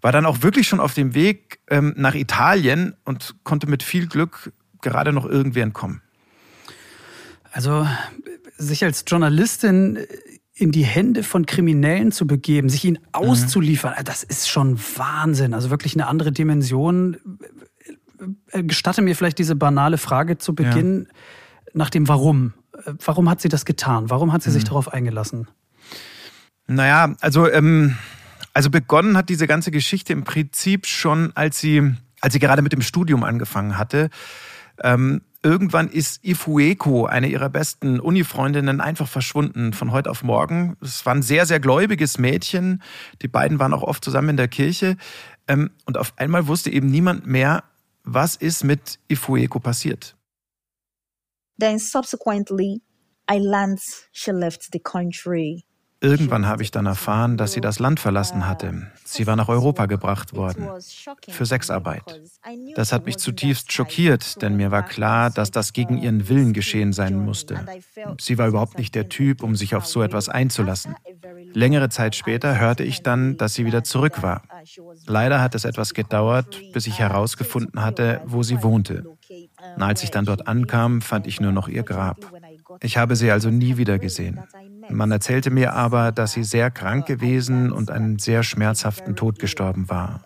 S3: war dann auch wirklich schon auf dem Weg ähm, nach Italien und konnte mit viel Glück gerade noch irgendwie entkommen.
S2: Also sich als Journalistin in die Hände von Kriminellen zu begeben, sich ihnen auszuliefern, mhm. das ist schon Wahnsinn. Also wirklich eine andere Dimension. Äh, gestatte mir vielleicht diese banale Frage zu Beginn ja. nach dem Warum. Äh, warum hat sie das getan? Warum hat sie mhm. sich darauf eingelassen?
S3: Naja, also, ähm, also begonnen hat diese ganze Geschichte im Prinzip schon, als sie, als sie gerade mit dem Studium angefangen hatte. Ähm, irgendwann ist Ifueko, eine ihrer besten Uni-Freundinnen, einfach verschwunden von heute auf morgen. Es war ein sehr, sehr gläubiges Mädchen. Die beiden waren auch oft zusammen in der Kirche. Ähm, und auf einmal wusste eben niemand mehr, was ist mit Ifueko passiert.
S4: Then subsequently, I learned she left the country.
S3: Irgendwann habe ich dann erfahren, dass sie das Land verlassen hatte. Sie war nach Europa gebracht worden. Für Sexarbeit. Das hat mich zutiefst schockiert, denn mir war klar, dass das gegen ihren Willen geschehen sein musste. Sie war überhaupt nicht der Typ, um sich auf so etwas einzulassen. Längere Zeit später hörte ich dann, dass sie wieder zurück war. Leider hat es etwas gedauert, bis ich herausgefunden hatte, wo sie wohnte. Als ich dann dort ankam, fand ich nur noch ihr Grab. Ich habe sie also nie wieder gesehen. Man erzählte mir aber, dass sie sehr krank gewesen und einen sehr schmerzhaften Tod gestorben war.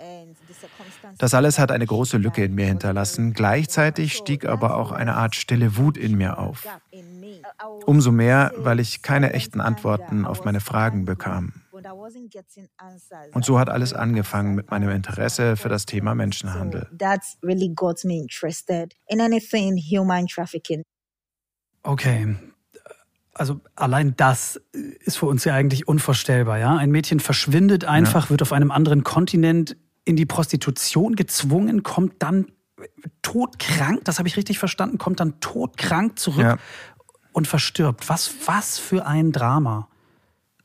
S3: Das alles hat eine große Lücke in mir hinterlassen. Gleichzeitig stieg aber auch eine Art stille Wut in mir auf. Umso mehr, weil ich keine echten Antworten auf meine Fragen bekam. Und so hat alles angefangen mit meinem Interesse für das Thema Menschenhandel.
S2: Okay, also allein das ist für uns ja eigentlich unvorstellbar, ja. Ein Mädchen verschwindet einfach, ja. wird auf einem anderen Kontinent in die Prostitution gezwungen, kommt dann todkrank, das habe ich richtig verstanden, kommt dann todkrank zurück ja. und verstirbt. Was, was für ein Drama.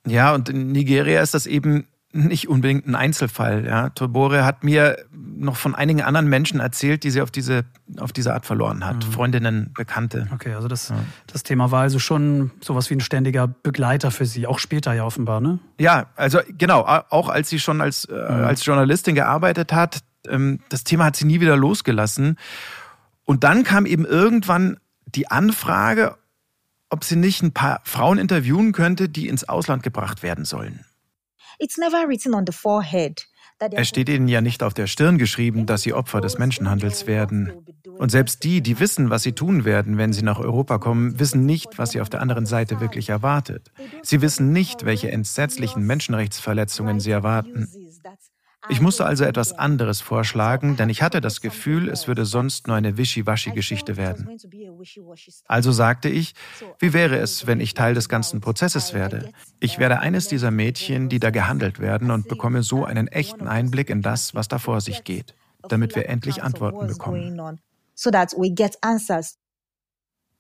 S3: Ja, und in Nigeria ist das eben nicht unbedingt ein Einzelfall. Ja. Tobore hat mir noch von einigen anderen Menschen erzählt, die sie auf diese, auf diese Art verloren hat. Mhm. Freundinnen, Bekannte.
S2: Okay, also das, ja. das Thema war also schon sowas wie ein ständiger Begleiter für sie, auch später ja offenbar, ne?
S3: Ja, also genau, auch als sie schon als, äh, mhm. als Journalistin gearbeitet hat, ähm, das Thema hat sie nie wieder losgelassen. Und dann kam eben irgendwann die Anfrage, ob sie nicht ein paar Frauen interviewen könnte, die ins Ausland gebracht werden sollen. Es steht ihnen ja nicht auf der Stirn geschrieben, dass sie Opfer des Menschenhandels werden. Und selbst die, die wissen, was sie tun werden, wenn sie nach Europa kommen, wissen nicht, was sie auf der anderen Seite wirklich erwartet. Sie wissen nicht, welche entsetzlichen Menschenrechtsverletzungen sie erwarten. Ich musste also etwas anderes vorschlagen, denn ich hatte das Gefühl, es würde sonst nur eine Wischiwaschi-Geschichte werden. Also sagte ich, wie wäre es, wenn ich Teil des ganzen Prozesses werde? Ich werde eines dieser Mädchen, die da gehandelt werden und bekomme so einen echten Einblick in das, was da vor sich geht, damit wir endlich Antworten bekommen.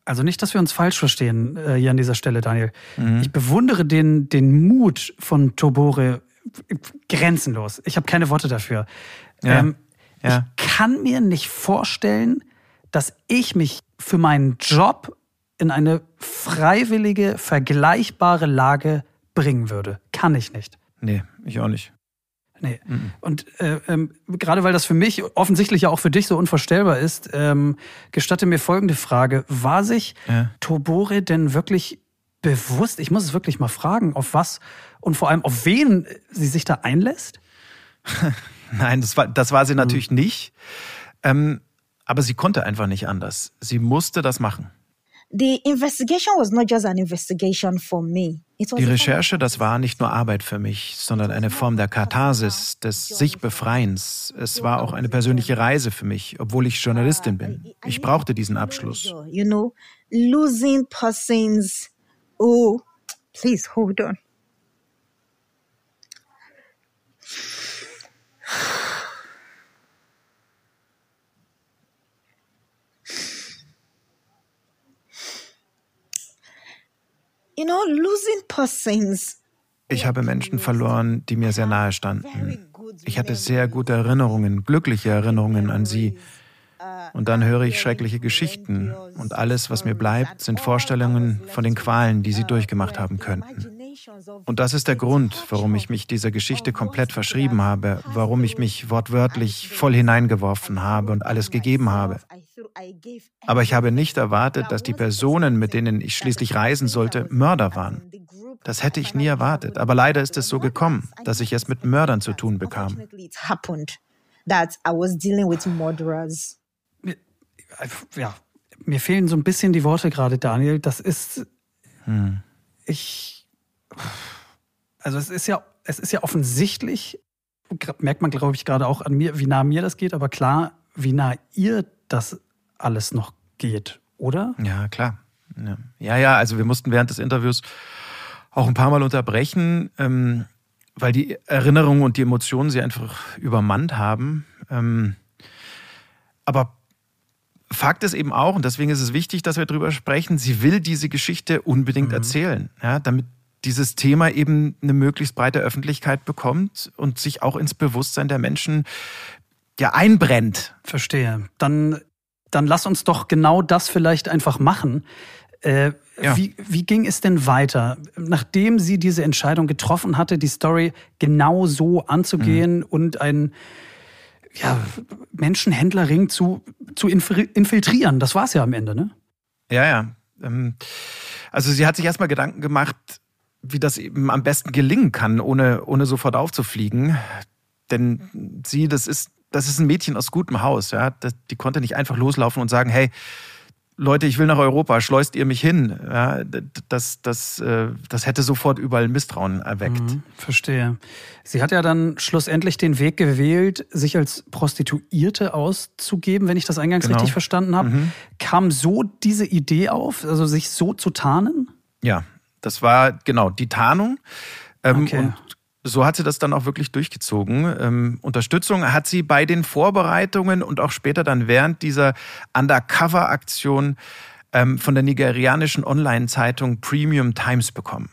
S2: Also nicht, dass wir uns falsch verstehen äh, hier an dieser Stelle, Daniel. Mhm. Ich bewundere den, den Mut von Tobore grenzenlos. Ich habe keine Worte dafür. Ja. Ähm, ja. Ich kann mir nicht vorstellen, dass ich mich für meinen Job in eine freiwillige, vergleichbare Lage bringen würde. Kann ich nicht.
S3: Nee, ich auch nicht.
S2: Nee. Mhm. Und äh, ähm, gerade weil das für mich offensichtlich ja auch für dich so unvorstellbar ist, ähm, gestatte mir folgende Frage. War sich ja. Tobore denn wirklich bewusst, ich muss es wirklich mal fragen, auf was und vor allem auf wen sie sich da einlässt?
S3: Nein, das war, das war sie natürlich mhm. nicht. Ähm, aber sie konnte einfach nicht anders. Sie musste das machen.
S4: Die
S3: Recherche, das war nicht nur Arbeit für mich, sondern eine Form der Katharsis, des sich Befreiens. Es war auch eine persönliche Reise für mich, obwohl ich Journalistin bin. Ich brauchte diesen Abschluss. You know, losing persons
S4: Oh, please hold on. You know, losing persons.
S3: Ich habe Menschen verloren, die mir sehr nahe standen. Ich hatte sehr gute Erinnerungen, glückliche Erinnerungen an sie. Und dann höre ich schreckliche Geschichten und alles, was mir bleibt, sind Vorstellungen von den Qualen, die sie durchgemacht haben könnten. Und das ist der Grund, warum ich mich dieser Geschichte komplett verschrieben habe, warum ich mich wortwörtlich voll hineingeworfen habe und alles gegeben habe. Aber ich habe nicht erwartet, dass die Personen, mit denen ich schließlich reisen sollte, Mörder waren. Das hätte ich nie erwartet. Aber leider ist es so gekommen, dass ich es mit Mördern zu tun bekam.
S2: Ja, mir fehlen so ein bisschen die Worte gerade, Daniel. Das ist. Ich. Also, es ist ja, es ist ja offensichtlich, merkt man, glaube ich, gerade auch an mir, wie nah mir das geht, aber klar, wie nah ihr das alles noch geht, oder?
S3: Ja, klar. Ja. ja, ja, also wir mussten während des Interviews auch ein paar Mal unterbrechen, ähm, weil die Erinnerungen und die Emotionen sie einfach übermannt haben. Ähm, aber Fakt ist eben auch, und deswegen ist es wichtig, dass wir drüber sprechen, sie will diese Geschichte unbedingt erzählen, ja, damit dieses Thema eben eine möglichst breite Öffentlichkeit bekommt und sich auch ins Bewusstsein der Menschen ja einbrennt.
S2: Verstehe. Dann, dann lass uns doch genau das vielleicht einfach machen. Äh,
S3: Ja.
S2: wie, wie ging es denn weiter? Nachdem sie diese Entscheidung getroffen hatte, die Story genau so anzugehen
S3: Mhm.
S2: und einen ja, Menschenhändlerring zu, zu infil- infiltrieren, das war es ja am Ende, ne?
S3: Ja, ja. Ähm, Also sie hat sich erstmal Gedanken gemacht, wie das eben am besten gelingen kann, ohne, ohne sofort aufzufliegen. Denn sie, das ist, das ist ein Mädchen aus gutem Haus. Ja? Die konnte nicht einfach loslaufen und sagen, hey, Leute, ich will nach Europa, schleust ihr mich hin. Ja, das, das, äh, das hätte sofort überall Misstrauen erweckt.
S2: Mhm, verstehe. Sie hat ja dann schlussendlich den Weg gewählt, sich als Prostituierte auszugeben, wenn ich das eingangs
S3: Genau.
S2: richtig verstanden habe. Kam so diese Idee auf, also sich so zu tarnen?
S3: Ja, das war genau die Tarnung. Ähm,
S2: Okay.
S3: Und so hat sie das dann auch wirklich durchgezogen. Ähm, Unterstützung hat sie bei den Vorbereitungen und auch später dann während dieser Undercover-Aktion ähm, von der nigerianischen Online-Zeitung Premium Times bekommen.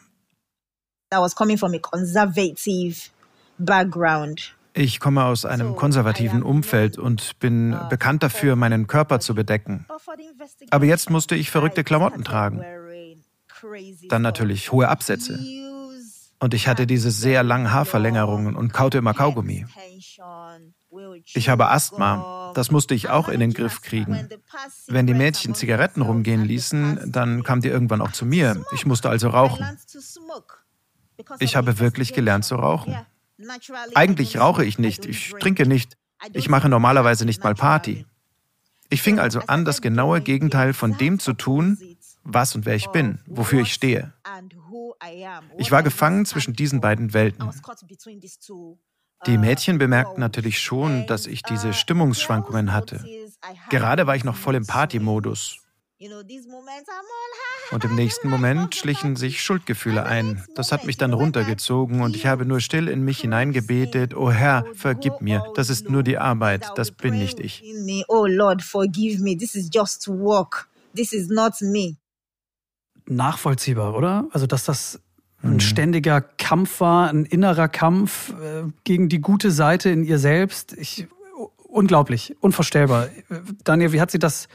S4: I was coming from a conservative background.
S3: Ich komme aus einem konservativen Umfeld und bin bekannt dafür, meinen Körper zu bedecken.
S4: Aber jetzt musste ich verrückte Klamotten tragen.
S3: Dann natürlich hohe Absätze. Und ich hatte diese sehr langen Haarverlängerungen und kaute immer Kaugummi. Ich habe Asthma. Das musste ich auch in den Griff kriegen. Wenn die Mädchen Zigaretten rumgehen ließen, dann kamen die irgendwann auch zu mir. Ich musste also rauchen.
S4: Ich habe wirklich gelernt zu rauchen.
S3: Eigentlich rauche ich nicht, ich trinke nicht. Ich mache normalerweise nicht mal Party. Ich fing also an, das genaue Gegenteil von dem zu tun, was und wer ich bin, wofür ich stehe. Ich war gefangen zwischen diesen beiden Welten. Die Mädchen bemerkten natürlich schon, dass ich diese Stimmungsschwankungen hatte. Gerade war ich noch voll im Partymodus. Und im nächsten Moment schlichen sich Schuldgefühle ein. Das hat mich dann runtergezogen und ich habe nur still in mich hineingebetet, oh Herr, vergib mir, das ist nur die Arbeit, das bin nicht ich.
S2: Nachvollziehbar, oder? Also, dass das ein
S3: Mhm.
S2: ständiger Kampf war, ein innerer Kampf äh, gegen die gute Seite in ihr selbst. Ich, unglaublich, unvorstellbar. Daniel, wie hat sie das,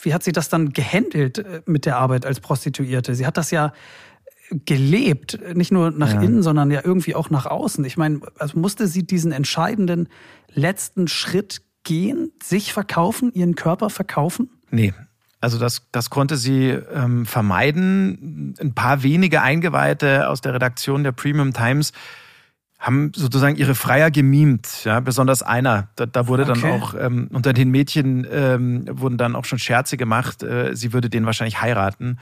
S2: wie hat sie das dann gehandelt äh, mit der Arbeit als Prostituierte? Sie hat das ja gelebt, nicht nur nach
S3: Ja.
S2: innen, sondern ja irgendwie auch nach außen. Ich meine, also musste sie diesen entscheidenden letzten Schritt gehen, sich verkaufen, ihren Körper verkaufen?
S3: Nee. Also das, das konnte sie ähm, vermeiden. Ein paar wenige Eingeweihte aus der Redaktion der Premium Times haben sozusagen ihre Freier gemimt, ja, besonders einer. Da, da wurde dann
S2: Okay.
S3: auch ähm, unter den Mädchen ähm, wurden dann auch schon Scherze gemacht. Äh, sie würde den wahrscheinlich heiraten,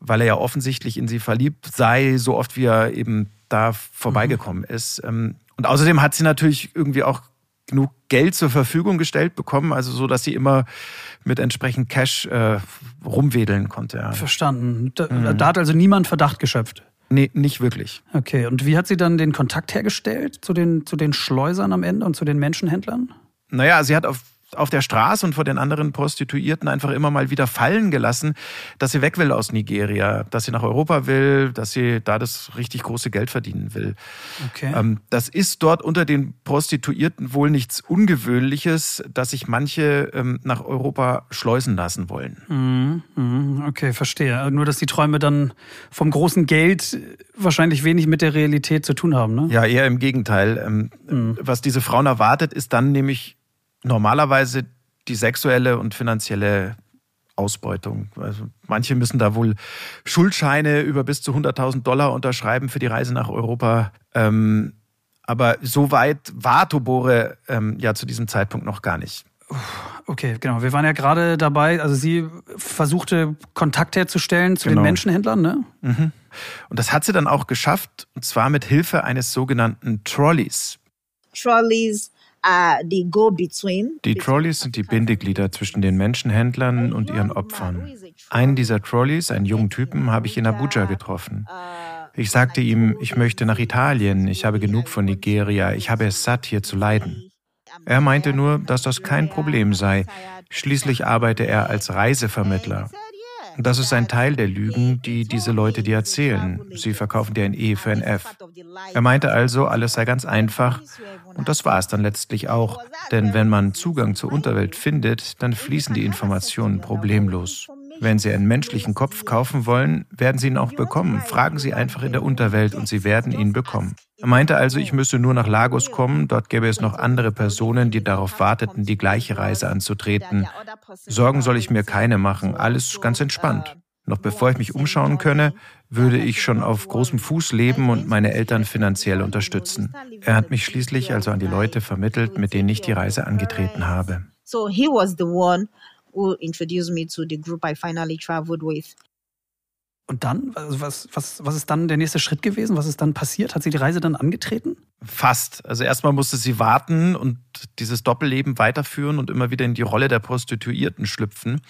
S3: weil er ja offensichtlich in sie verliebt sei, so oft wie er eben da vorbeigekommen ist. Ähm, und außerdem hat sie natürlich irgendwie auch genug Geld zur Verfügung gestellt bekommen, also so, dass sie immer mit entsprechend Cash äh, rumwedeln konnte. Ja.
S2: Verstanden. Da,
S3: Mhm.
S2: da hat also niemand Verdacht geschöpft.
S3: Nee, nicht wirklich.
S2: Okay, und wie hat sie dann den Kontakt hergestellt zu den, zu den Schleusern am Ende und zu den Menschenhändlern?
S3: Naja, sie hat auf, auf der Straße und vor den anderen Prostituierten einfach immer mal wieder fallen gelassen, dass sie weg will aus Nigeria, dass sie nach Europa will, dass sie da das richtig große Geld verdienen will.
S2: Okay.
S3: Ähm, das ist dort unter den Prostituierten wohl nichts Ungewöhnliches, dass sich manche ähm, nach Europa schleusen lassen wollen.
S2: Mhm, mhm, okay, verstehe. Nur, dass die Träume dann vom großen Geld wahrscheinlich wenig mit der Realität zu tun haben, ne?
S3: Ja, eher im Gegenteil. Ähm, Was diese Frauen erwartet, ist dann nämlich normalerweise die sexuelle und finanzielle Ausbeutung. Also manche müssen da wohl Schuldscheine über bis zu 100.000 Dollar unterschreiben für die Reise nach Europa. Ähm, aber so weit war Tobore ähm, ja zu diesem Zeitpunkt noch gar nicht.
S2: Okay, genau. Wir waren ja gerade dabei, also sie versuchte Kontakt herzustellen zu genau. den Menschenhändlern, ne?
S3: Mhm. Und das hat sie dann auch geschafft, und zwar mit Hilfe eines sogenannten Trolleys.
S4: Trolleys die Go-Between.
S3: Die Trolleys sind die Bindeglieder zwischen den Menschenhändlern und ihren Opfern. Einen dieser Trolleys, einen jungen Typen, habe ich in Abuja getroffen. Ich sagte ihm, ich möchte nach Italien, ich habe genug von Nigeria, ich habe es satt, hier zu leiden. Er meinte nur, dass das kein Problem sei. Schließlich arbeite er als Reisevermittler. Das ist ein Teil der Lügen, die diese Leute dir erzählen. Sie verkaufen dir ein E für ein F. Er meinte also, alles sei ganz einfach. Und das war es dann letztlich auch. Denn wenn man Zugang zur Unterwelt findet, dann fließen die Informationen problemlos. Wenn Sie einen menschlichen Kopf kaufen wollen, werden Sie ihn auch bekommen. Fragen Sie einfach in der Unterwelt und Sie werden ihn bekommen. Er meinte also, ich müsse nur nach Lagos kommen, dort gäbe es noch andere Personen, die darauf warteten, die gleiche Reise anzutreten. Sorgen soll ich mir keine machen, alles ganz entspannt. Noch bevor ich mich umschauen könne, würde ich schon auf großem Fuß leben und meine Eltern finanziell unterstützen. Er hat mich schließlich also an die Leute vermittelt, mit denen ich die Reise angetreten habe.
S4: So he was the one who introduced me to the group I finally traveled with.
S2: Und dann, also was, was, was ist dann der nächste Schritt gewesen? Was ist dann passiert? Hat sie die Reise dann angetreten?
S3: Fast. Also erstmal musste sie warten und dieses Doppelleben weiterführen und immer wieder in die Rolle der Prostituierten schlüpfen.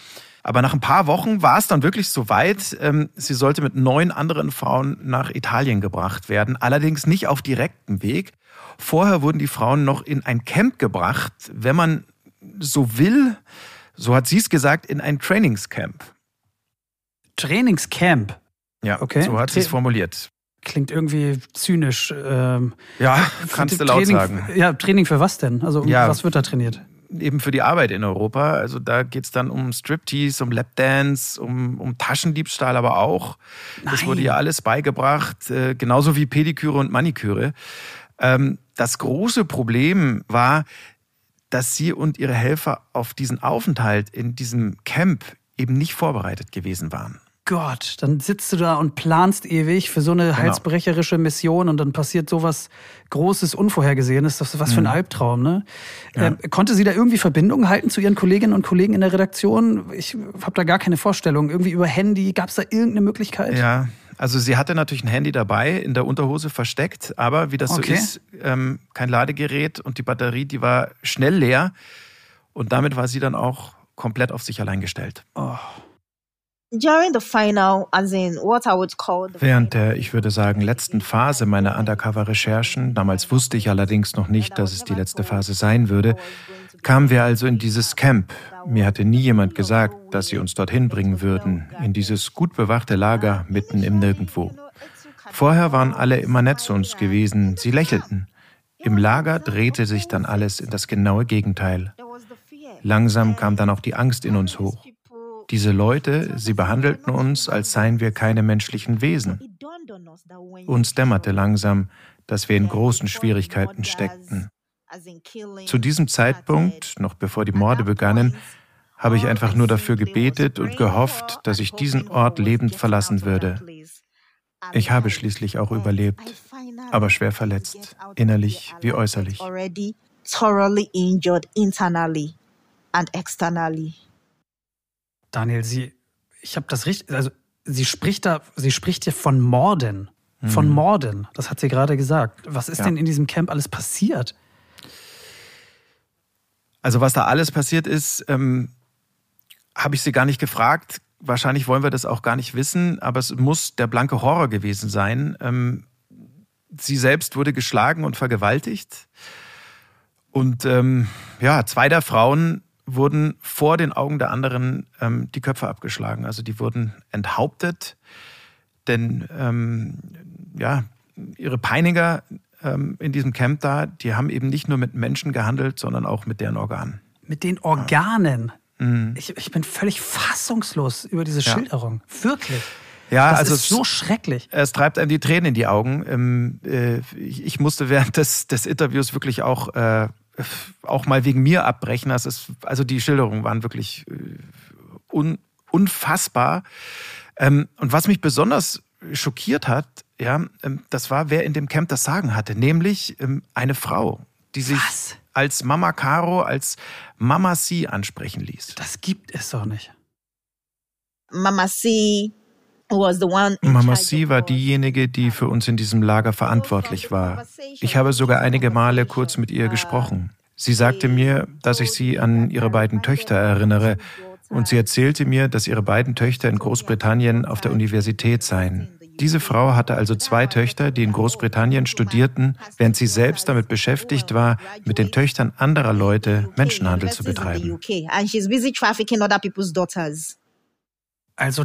S3: Aber nach ein paar Wochen war es dann wirklich so weit, ähm, sie sollte mit neun anderen Frauen nach Italien gebracht werden, allerdings nicht auf direktem Weg. Vorher wurden die Frauen noch in ein Camp gebracht, wenn man so will, so hat sie es gesagt, in ein Trainingscamp.
S2: Trainingscamp?
S3: Ja, okay. so hat sie es formuliert.
S2: Klingt irgendwie zynisch. Ähm,
S3: ja, kannst du laut
S2: Training,
S3: sagen.
S2: Ja, Training für was denn? Also ja, was wird da trainiert?
S3: Eben für die Arbeit in Europa. Also da geht es dann um Striptease, um Lapdance, um, um Taschendiebstahl aber auch. Nein. Das wurde ja alles beigebracht, äh, genauso wie Pediküre und Maniküre. Ähm, das große Problem war, dass sie und ihre Helfer auf diesen Aufenthalt in diesem Camp eben nicht vorbereitet gewesen waren.
S2: Gott, dann sitzt du da und planst ewig für so eine genau. halsbrecherische Mission und dann passiert sowas Großes, Unvorhergesehenes. Das ist was für ein mhm. Albtraum, ne? Ja. Ähm, konnte sie da irgendwie Verbindungen halten zu ihren Kolleginnen und Kollegen in der Redaktion? Ich habe da gar keine Vorstellung. Irgendwie über Handy, gab es da irgendeine Möglichkeit?
S3: Ja, also sie hatte natürlich ein Handy dabei, in der Unterhose versteckt, aber wie das okay. so ist, ähm, kein Ladegerät und die Batterie, die war schnell leer und damit war sie dann auch komplett auf sich allein gestellt. Oh. Während der, ich würde sagen, letzten Phase meiner Undercover-Recherchen, damals wusste ich allerdings noch nicht, dass es die letzte Phase sein würde, kamen wir also in dieses Camp. Mir hatte nie jemand gesagt, dass sie uns dorthin bringen würden, in dieses gut bewachte Lager mitten im Nirgendwo. Vorher waren alle immer nett zu uns gewesen, sie lächelten. Im Lager drehte sich dann alles in das genaue Gegenteil. Langsam kam dann auch die Angst in uns hoch. Diese Leute, sie behandelten uns, als seien wir keine menschlichen Wesen. Uns dämmerte langsam, dass wir in großen Schwierigkeiten steckten. Zu diesem Zeitpunkt, noch bevor die Morde begannen, habe ich einfach nur dafür gebetet und gehofft, dass ich diesen Ort lebend verlassen würde. Ich habe schließlich auch überlebt, aber schwer verletzt, innerlich wie äußerlich.
S2: Daniel, Sie, ich habe das richtig, also sie spricht da, sie spricht hier von Morden. Von mhm. Morden, das hat sie gerade gesagt. Was ist ja. denn in diesem Camp alles passiert?
S3: Also was da alles passiert ist, ähm, habe ich sie gar nicht gefragt. Wahrscheinlich wollen wir das auch gar nicht wissen, aber es muss der blanke Horror gewesen sein. Ähm, sie selbst wurde geschlagen und vergewaltigt. Und ähm, ja, zwei der Frauen wurden vor den Augen der anderen ähm, die Köpfe abgeschlagen. Also die wurden enthauptet, denn ähm, ja, ihre Peiniger ähm, in diesem Camp da, die haben eben nicht nur mit Menschen gehandelt, sondern auch mit deren Organen.
S2: Mit den Organen? Ja. Mhm. Ich, ich, bin völlig fassungslos über diese ja. Schilderung. Wirklich. Ja, das also ist so schrecklich.
S3: Es treibt einem die Tränen in die Augen. Ähm, äh, ich musste während des, des Interviews wirklich auch äh, auch mal wegen mir abbrechen. Also, es, also die Schilderungen waren wirklich äh, un, unfassbar. Ähm, und was mich besonders schockiert hat, ja, ähm, das war, wer in dem Camp das Sagen hatte, nämlich ähm, eine Frau, die sich
S2: Was?
S3: als Mama Caro, als Mama C ansprechen ließ.
S2: Das gibt es doch nicht.
S4: Mama C
S3: Mama C
S4: of
S3: war diejenige, die für uns in diesem Lager verantwortlich war. Ich habe sogar einige Male kurz mit ihr gesprochen. Sie sagte mir, dass ich sie an ihre beiden Töchter erinnere und sie erzählte mir, dass ihre beiden Töchter in Großbritannien auf der Universität seien. Diese Frau hatte also zwei Töchter, die in Großbritannien studierten, während sie selbst damit beschäftigt war, mit den Töchtern anderer Leute Menschenhandel zu betreiben.
S2: Also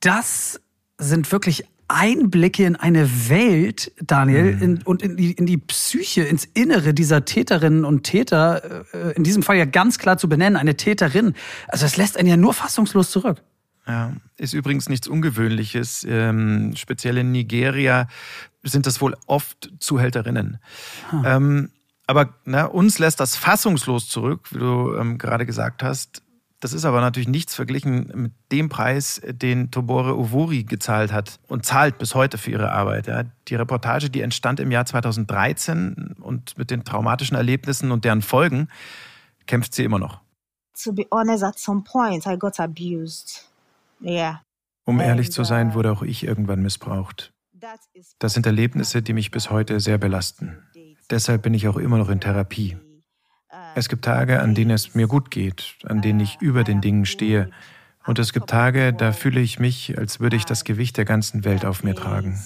S2: das sind wirklich Einblicke in eine Welt, Daniel, in, und in die, in die Psyche, ins Innere dieser Täterinnen und Täter, äh, in diesem Fall ja ganz klar zu benennen, eine Täterin. Also das lässt einen ja nur fassungslos zurück.
S3: Ja, ist übrigens nichts Ungewöhnliches. Ähm, speziell in Nigeria sind das wohl oft Zuhälterinnen. Ähm, aber na, uns lässt das fassungslos zurück, wie du ähm, gerade gesagt hast. Das ist aber natürlich nichts verglichen mit dem Preis, den Tobore Ovuri gezahlt hat und zahlt bis heute für ihre Arbeit. Ja. Die Reportage, die entstand im Jahr 2013 und mit den traumatischen Erlebnissen und deren Folgen kämpft sie immer noch.
S4: To be honest, at some point I got abused. Yeah.
S3: Um ehrlich zu sein, wurde auch ich irgendwann missbraucht. Das sind Erlebnisse, die mich bis heute sehr belasten. Deshalb bin ich auch immer noch in Therapie. Es gibt Tage, an denen es mir gut geht, an denen ich über den Dingen stehe. Und es gibt Tage, da fühle ich mich, als würde ich das Gewicht der ganzen Welt auf mir tragen.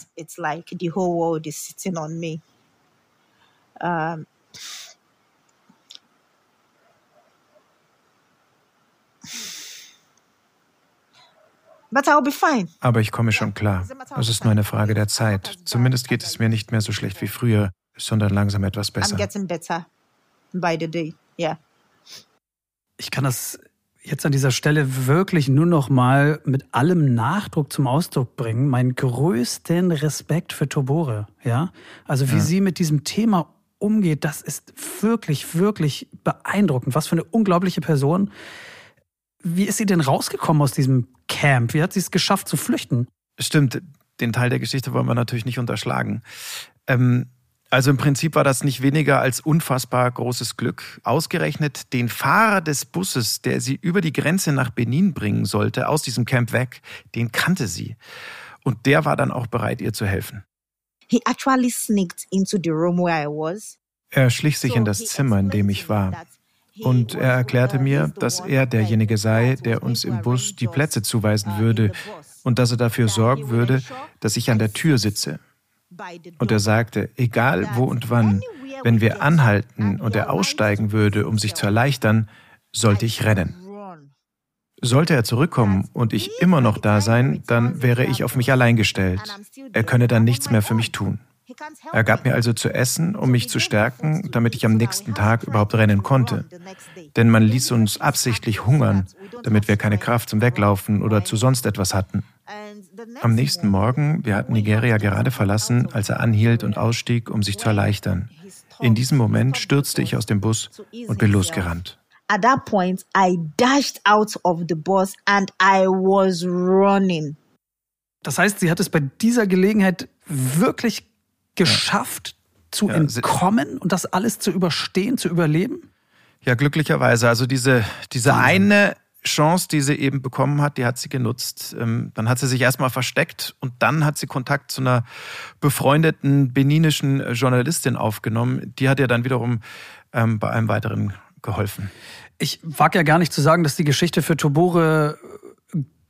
S3: Aber ich komme schon klar. Es ist nur eine Frage der Zeit. Zumindest geht es mir nicht mehr so schlecht wie früher, sondern langsam etwas besser.
S4: By the day. Yeah.
S2: Ich kann das jetzt an dieser Stelle wirklich nur noch mal mit allem Nachdruck zum Ausdruck bringen. Meinen größten Respekt für Tobore. Ja, also wie sie mit diesem Thema umgeht, das ist wirklich, wirklich beeindruckend. Was für eine unglaubliche Person. Wie ist sie denn rausgekommen aus diesem Camp? Wie hat sie es geschafft zu flüchten?
S3: Stimmt, den Teil der Geschichte wollen wir natürlich nicht unterschlagen. Ähm, also im Prinzip war das nicht weniger als unfassbar großes Glück. Ausgerechnet den Fahrer des Busses, der sie über die Grenze nach Benin bringen sollte, aus diesem Camp weg, den kannte sie. Und der war dann auch bereit, ihr zu helfen.
S4: He actually sneaked into the room where I was.
S3: Er schlich sich in das Zimmer, in dem ich war. Und er erklärte mir, dass er derjenige sei, der uns im Bus die Plätze zuweisen
S4: uh,
S3: würde und dass er dafür sorgen würde, dass ich an der Tür sitze. Und er sagte, egal wo und wann, wenn wir anhalten und er aussteigen würde, um sich zu erleichtern, sollte ich rennen. Sollte er zurückkommen und ich immer noch da sein, dann wäre ich auf mich allein gestellt. Er könne dann nichts mehr für mich tun. Er gab mir also zu essen, um mich zu stärken, damit ich am nächsten Tag überhaupt rennen konnte. Denn man ließ uns absichtlich hungern, damit wir keine Kraft zum Weglaufen oder zu sonst etwas hatten. Am nächsten Morgen, wir hatten Nigeria gerade verlassen, als er anhielt und ausstieg, um sich zu erleichtern. In diesem Moment stürzte ich aus dem Bus und bin losgerannt.
S4: At that point, I dashed out of the bus and I was running.
S2: Das heißt, sie hat es bei dieser Gelegenheit wirklich geschafft, zu
S3: Ja,
S2: entkommen und das alles zu überstehen, zu überleben?
S3: Ja, glücklicherweise. Also diese, diese eine Chance, die sie eben bekommen hat, die hat sie genutzt. Ähm, Dann hat sie sich erstmal versteckt und dann hat sie Kontakt zu einer befreundeten beninischen Journalistin aufgenommen. Die hat ihr dann wiederum ähm, bei einem weiteren geholfen.
S2: Ich wage ja gar nicht zu sagen, dass die Geschichte für Tobore äh,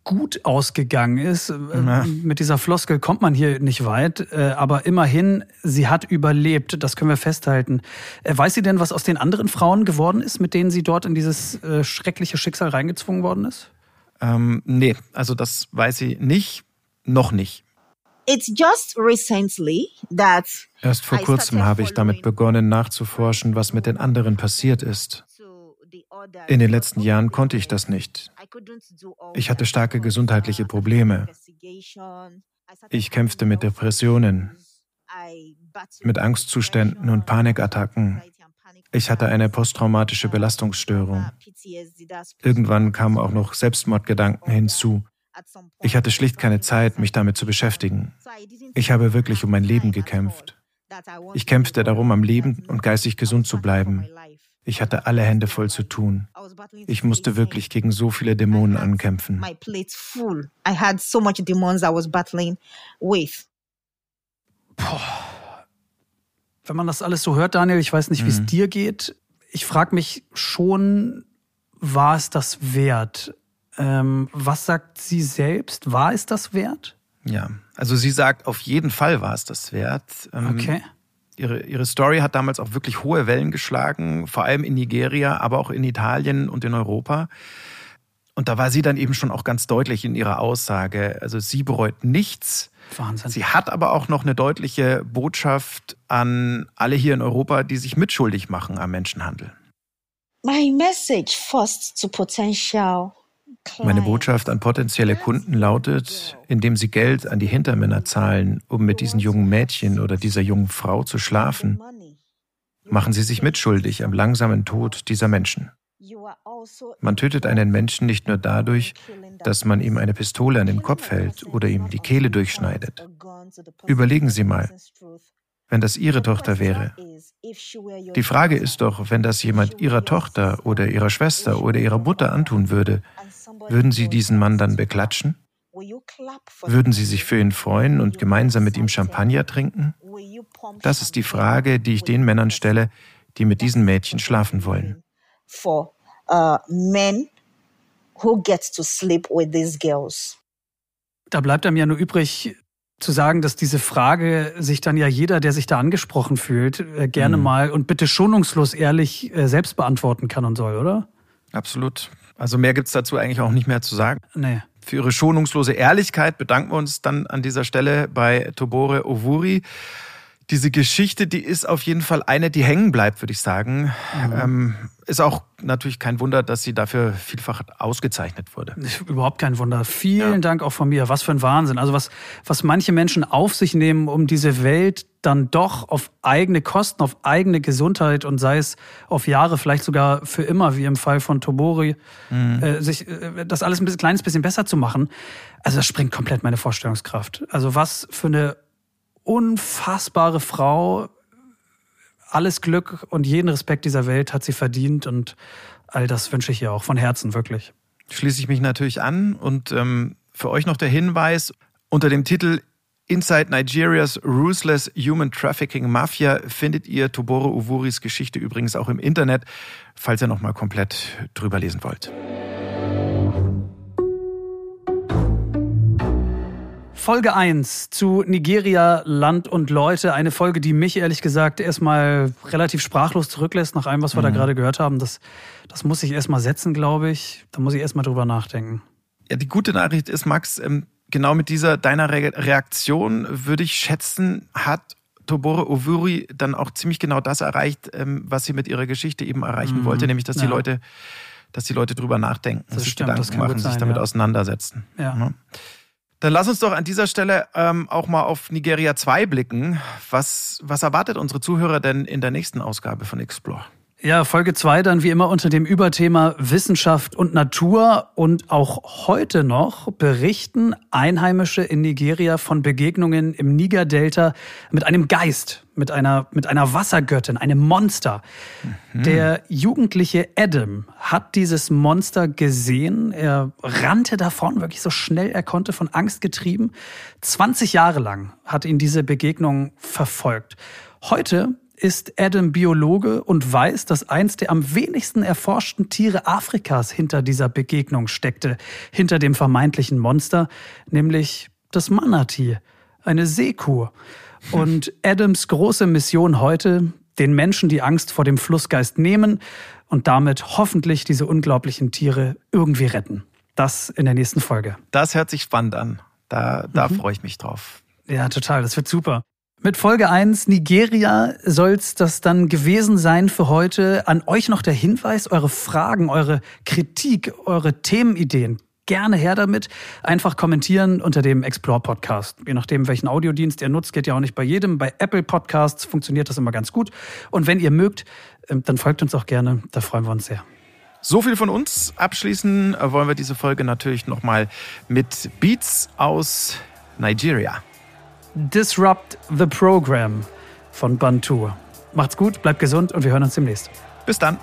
S2: gut ausgegangen ist. Äh,
S3: Ja.
S2: Mit dieser Floskel kommt man hier nicht weit. Äh, Aber immerhin, sie hat überlebt. Das können wir festhalten. Äh, Weiß sie denn, was aus den anderen Frauen geworden ist, mit denen sie dort in dieses schreckliche Schicksal reingezwungen worden ist?
S3: Ähm, nee, also das weiß sie nicht, noch nicht.
S4: It's just recently that
S3: Erst vor kurzem habe ich damit begonnen nachzuforschen, was mit den anderen passiert ist. In den letzten Jahren konnte ich das nicht. Ich hatte starke gesundheitliche Probleme. Ich kämpfte mit Depressionen, mit Angstzuständen und Panikattacken. Ich hatte eine posttraumatische Belastungsstörung. Irgendwann kamen auch noch Selbstmordgedanken hinzu. Ich hatte schlicht keine Zeit, mich damit zu beschäftigen. Ich habe wirklich um mein Leben gekämpft. Ich kämpfte darum, am Leben und geistig gesund zu bleiben. Ich hatte alle Hände voll zu tun. Ich musste wirklich gegen so viele Dämonen ankämpfen.
S2: Boah. Wenn man das alles so hört, Daniel, ich weiß nicht, wie es mhm. dir geht. Ich frage mich schon, war es das wert? Ähm, was sagt sie selbst? War es das wert?
S3: Ja, also sie sagt, auf jeden Fall war es das wert.
S2: Ähm, okay.
S3: Ihre, ihre Story hat damals auch wirklich hohe Wellen geschlagen, vor allem in Nigeria, aber auch in Italien und in Europa. Und da war sie dann eben schon auch ganz deutlich in ihrer Aussage. Also sie bereut nichts.
S2: Wahnsinn.
S3: Sie hat aber auch noch eine deutliche Botschaft an alle hier in Europa, die sich mitschuldig machen am Menschenhandel.
S4: My message first to potential
S3: meine Botschaft an potenzielle Kunden lautet, indem sie Geld an die Hintermänner zahlen, um mit diesen jungen Mädchen oder dieser jungen Frau zu schlafen, machen sie sich mitschuldig am langsamen Tod dieser Menschen. Man tötet einen Menschen nicht nur dadurch, dass man ihm eine Pistole an den Kopf hält oder ihm die Kehle durchschneidet. Überlegen Sie mal, wenn das Ihre Tochter wäre. Die Frage ist doch, wenn das jemand Ihrer Tochter oder Ihrer Schwester oder Ihrer Mutter antun würde, würden Sie diesen Mann dann beklatschen? Würden Sie sich für ihn freuen und gemeinsam mit ihm Champagner trinken? Das ist die Frage, die ich den Männern stelle, die mit diesen Mädchen schlafen wollen. Uh,
S2: da bleibt einem ja nur übrig, zu sagen, dass diese Frage sich dann ja jeder, der sich da angesprochen fühlt, äh, gerne mhm. mal und bitte schonungslos ehrlich äh, selbst beantworten kann und soll, oder?
S3: Absolut. Also mehr gibt es dazu eigentlich auch nicht mehr zu sagen.
S2: Nee.
S3: Für ihre schonungslose Ehrlichkeit bedanken wir uns dann an dieser Stelle bei Tobore Ovuri. Diese Geschichte, die ist auf jeden Fall eine, die hängen bleibt, würde ich sagen. Mhm. Ähm, ist auch natürlich kein Wunder, dass sie dafür vielfach ausgezeichnet wurde.
S2: Überhaupt kein Wunder. Vielen ja. Dank auch von mir. Was für ein Wahnsinn. Also was, was manche Menschen auf sich nehmen, um diese Welt dann doch auf eigene Kosten, auf eigene Gesundheit und sei es auf Jahre, vielleicht sogar für immer, wie im Fall von Tobori, mhm. äh, sich äh, das alles ein bisschen, kleines bisschen besser zu machen. Also das springt komplett meine Vorstellungskraft. Also was für eine unfassbare Frau, alles Glück und jeden Respekt dieser Welt hat sie verdient und all das wünsche ich ihr auch von Herzen, wirklich.
S3: Schließe ich mich natürlich an und ähm, für euch noch der Hinweis unter dem Titel Inside Nigeria's Ruthless Human Trafficking Mafia findet ihr Tobore Uvuris Geschichte übrigens auch im Internet, falls ihr noch mal komplett drüber lesen wollt.
S2: Folge 1 zu Nigeria, Land und Leute. Eine Folge, die mich ehrlich gesagt erstmal relativ sprachlos zurücklässt nach allem, was wir mhm. da gerade gehört haben. Das, das muss ich erstmal setzen, glaube ich. Da muss ich erstmal drüber nachdenken.
S3: Ja, die gute Nachricht ist, Max, ähm, genau mit dieser deiner Reaktion würde ich schätzen, hat Tobore Ovuri dann auch ziemlich genau das erreicht, ähm, was sie mit ihrer Geschichte eben erreichen mhm. wollte, nämlich dass ja. die Leute, dass die Leute drüber nachdenken,
S2: das
S3: sich
S2: stimmt,
S3: Gedanken machen, sich damit ja. auseinandersetzen.
S2: Ja.
S3: Dann lass uns doch an dieser Stelle ähm, auch mal auf Nigeria 2 blicken. Was, was erwartet unsere Zuhörer denn in der nächsten Ausgabe von Explore?
S2: Ja, Folge 2 dann wie immer unter dem Überthema Wissenschaft und Natur. Und auch heute noch berichten Einheimische in Nigeria von Begegnungen im Niger-Delta mit einem Geist, mit einer, mit einer Wassergöttin, einem Monster. Mhm. Der jugendliche Adam hat dieses Monster gesehen. Er rannte davon, wirklich so schnell er konnte, von Angst getrieben. 20 Jahre lang hat ihn diese Begegnung verfolgt. Heute ist Adam Biologe und weiß, dass eins der am wenigsten erforschten Tiere Afrikas hinter dieser Begegnung steckte, hinter dem vermeintlichen Monster, nämlich das Manatee, eine Seekuh. Und Adams große Mission heute, den Menschen die Angst vor dem Flussgeist nehmen und damit hoffentlich diese unglaublichen Tiere irgendwie retten. Das in der nächsten Folge.
S3: Das hört sich spannend an. Da, da mhm. freue ich mich drauf.
S2: Ja, total. Das wird super. Mit Folge 1 Nigeria soll's das dann gewesen sein für heute. An euch noch der Hinweis, eure Fragen, eure Kritik, eure Themenideen gerne her damit. Einfach kommentieren unter dem Explore Podcast. Je nachdem, welchen Audiodienst ihr nutzt, geht ja auch nicht bei jedem. Bei Apple Podcasts funktioniert das immer ganz gut. Und wenn ihr mögt, ähm, dann folgt uns auch gerne. Da freuen wir uns sehr.
S1: So viel von uns. Abschließen wollen wir diese Folge natürlich nochmal mit Beats aus Nigeria.
S2: Disrupt the Program von Bantu. Macht's gut, bleibt gesund und wir hören uns demnächst.
S1: Bis dann.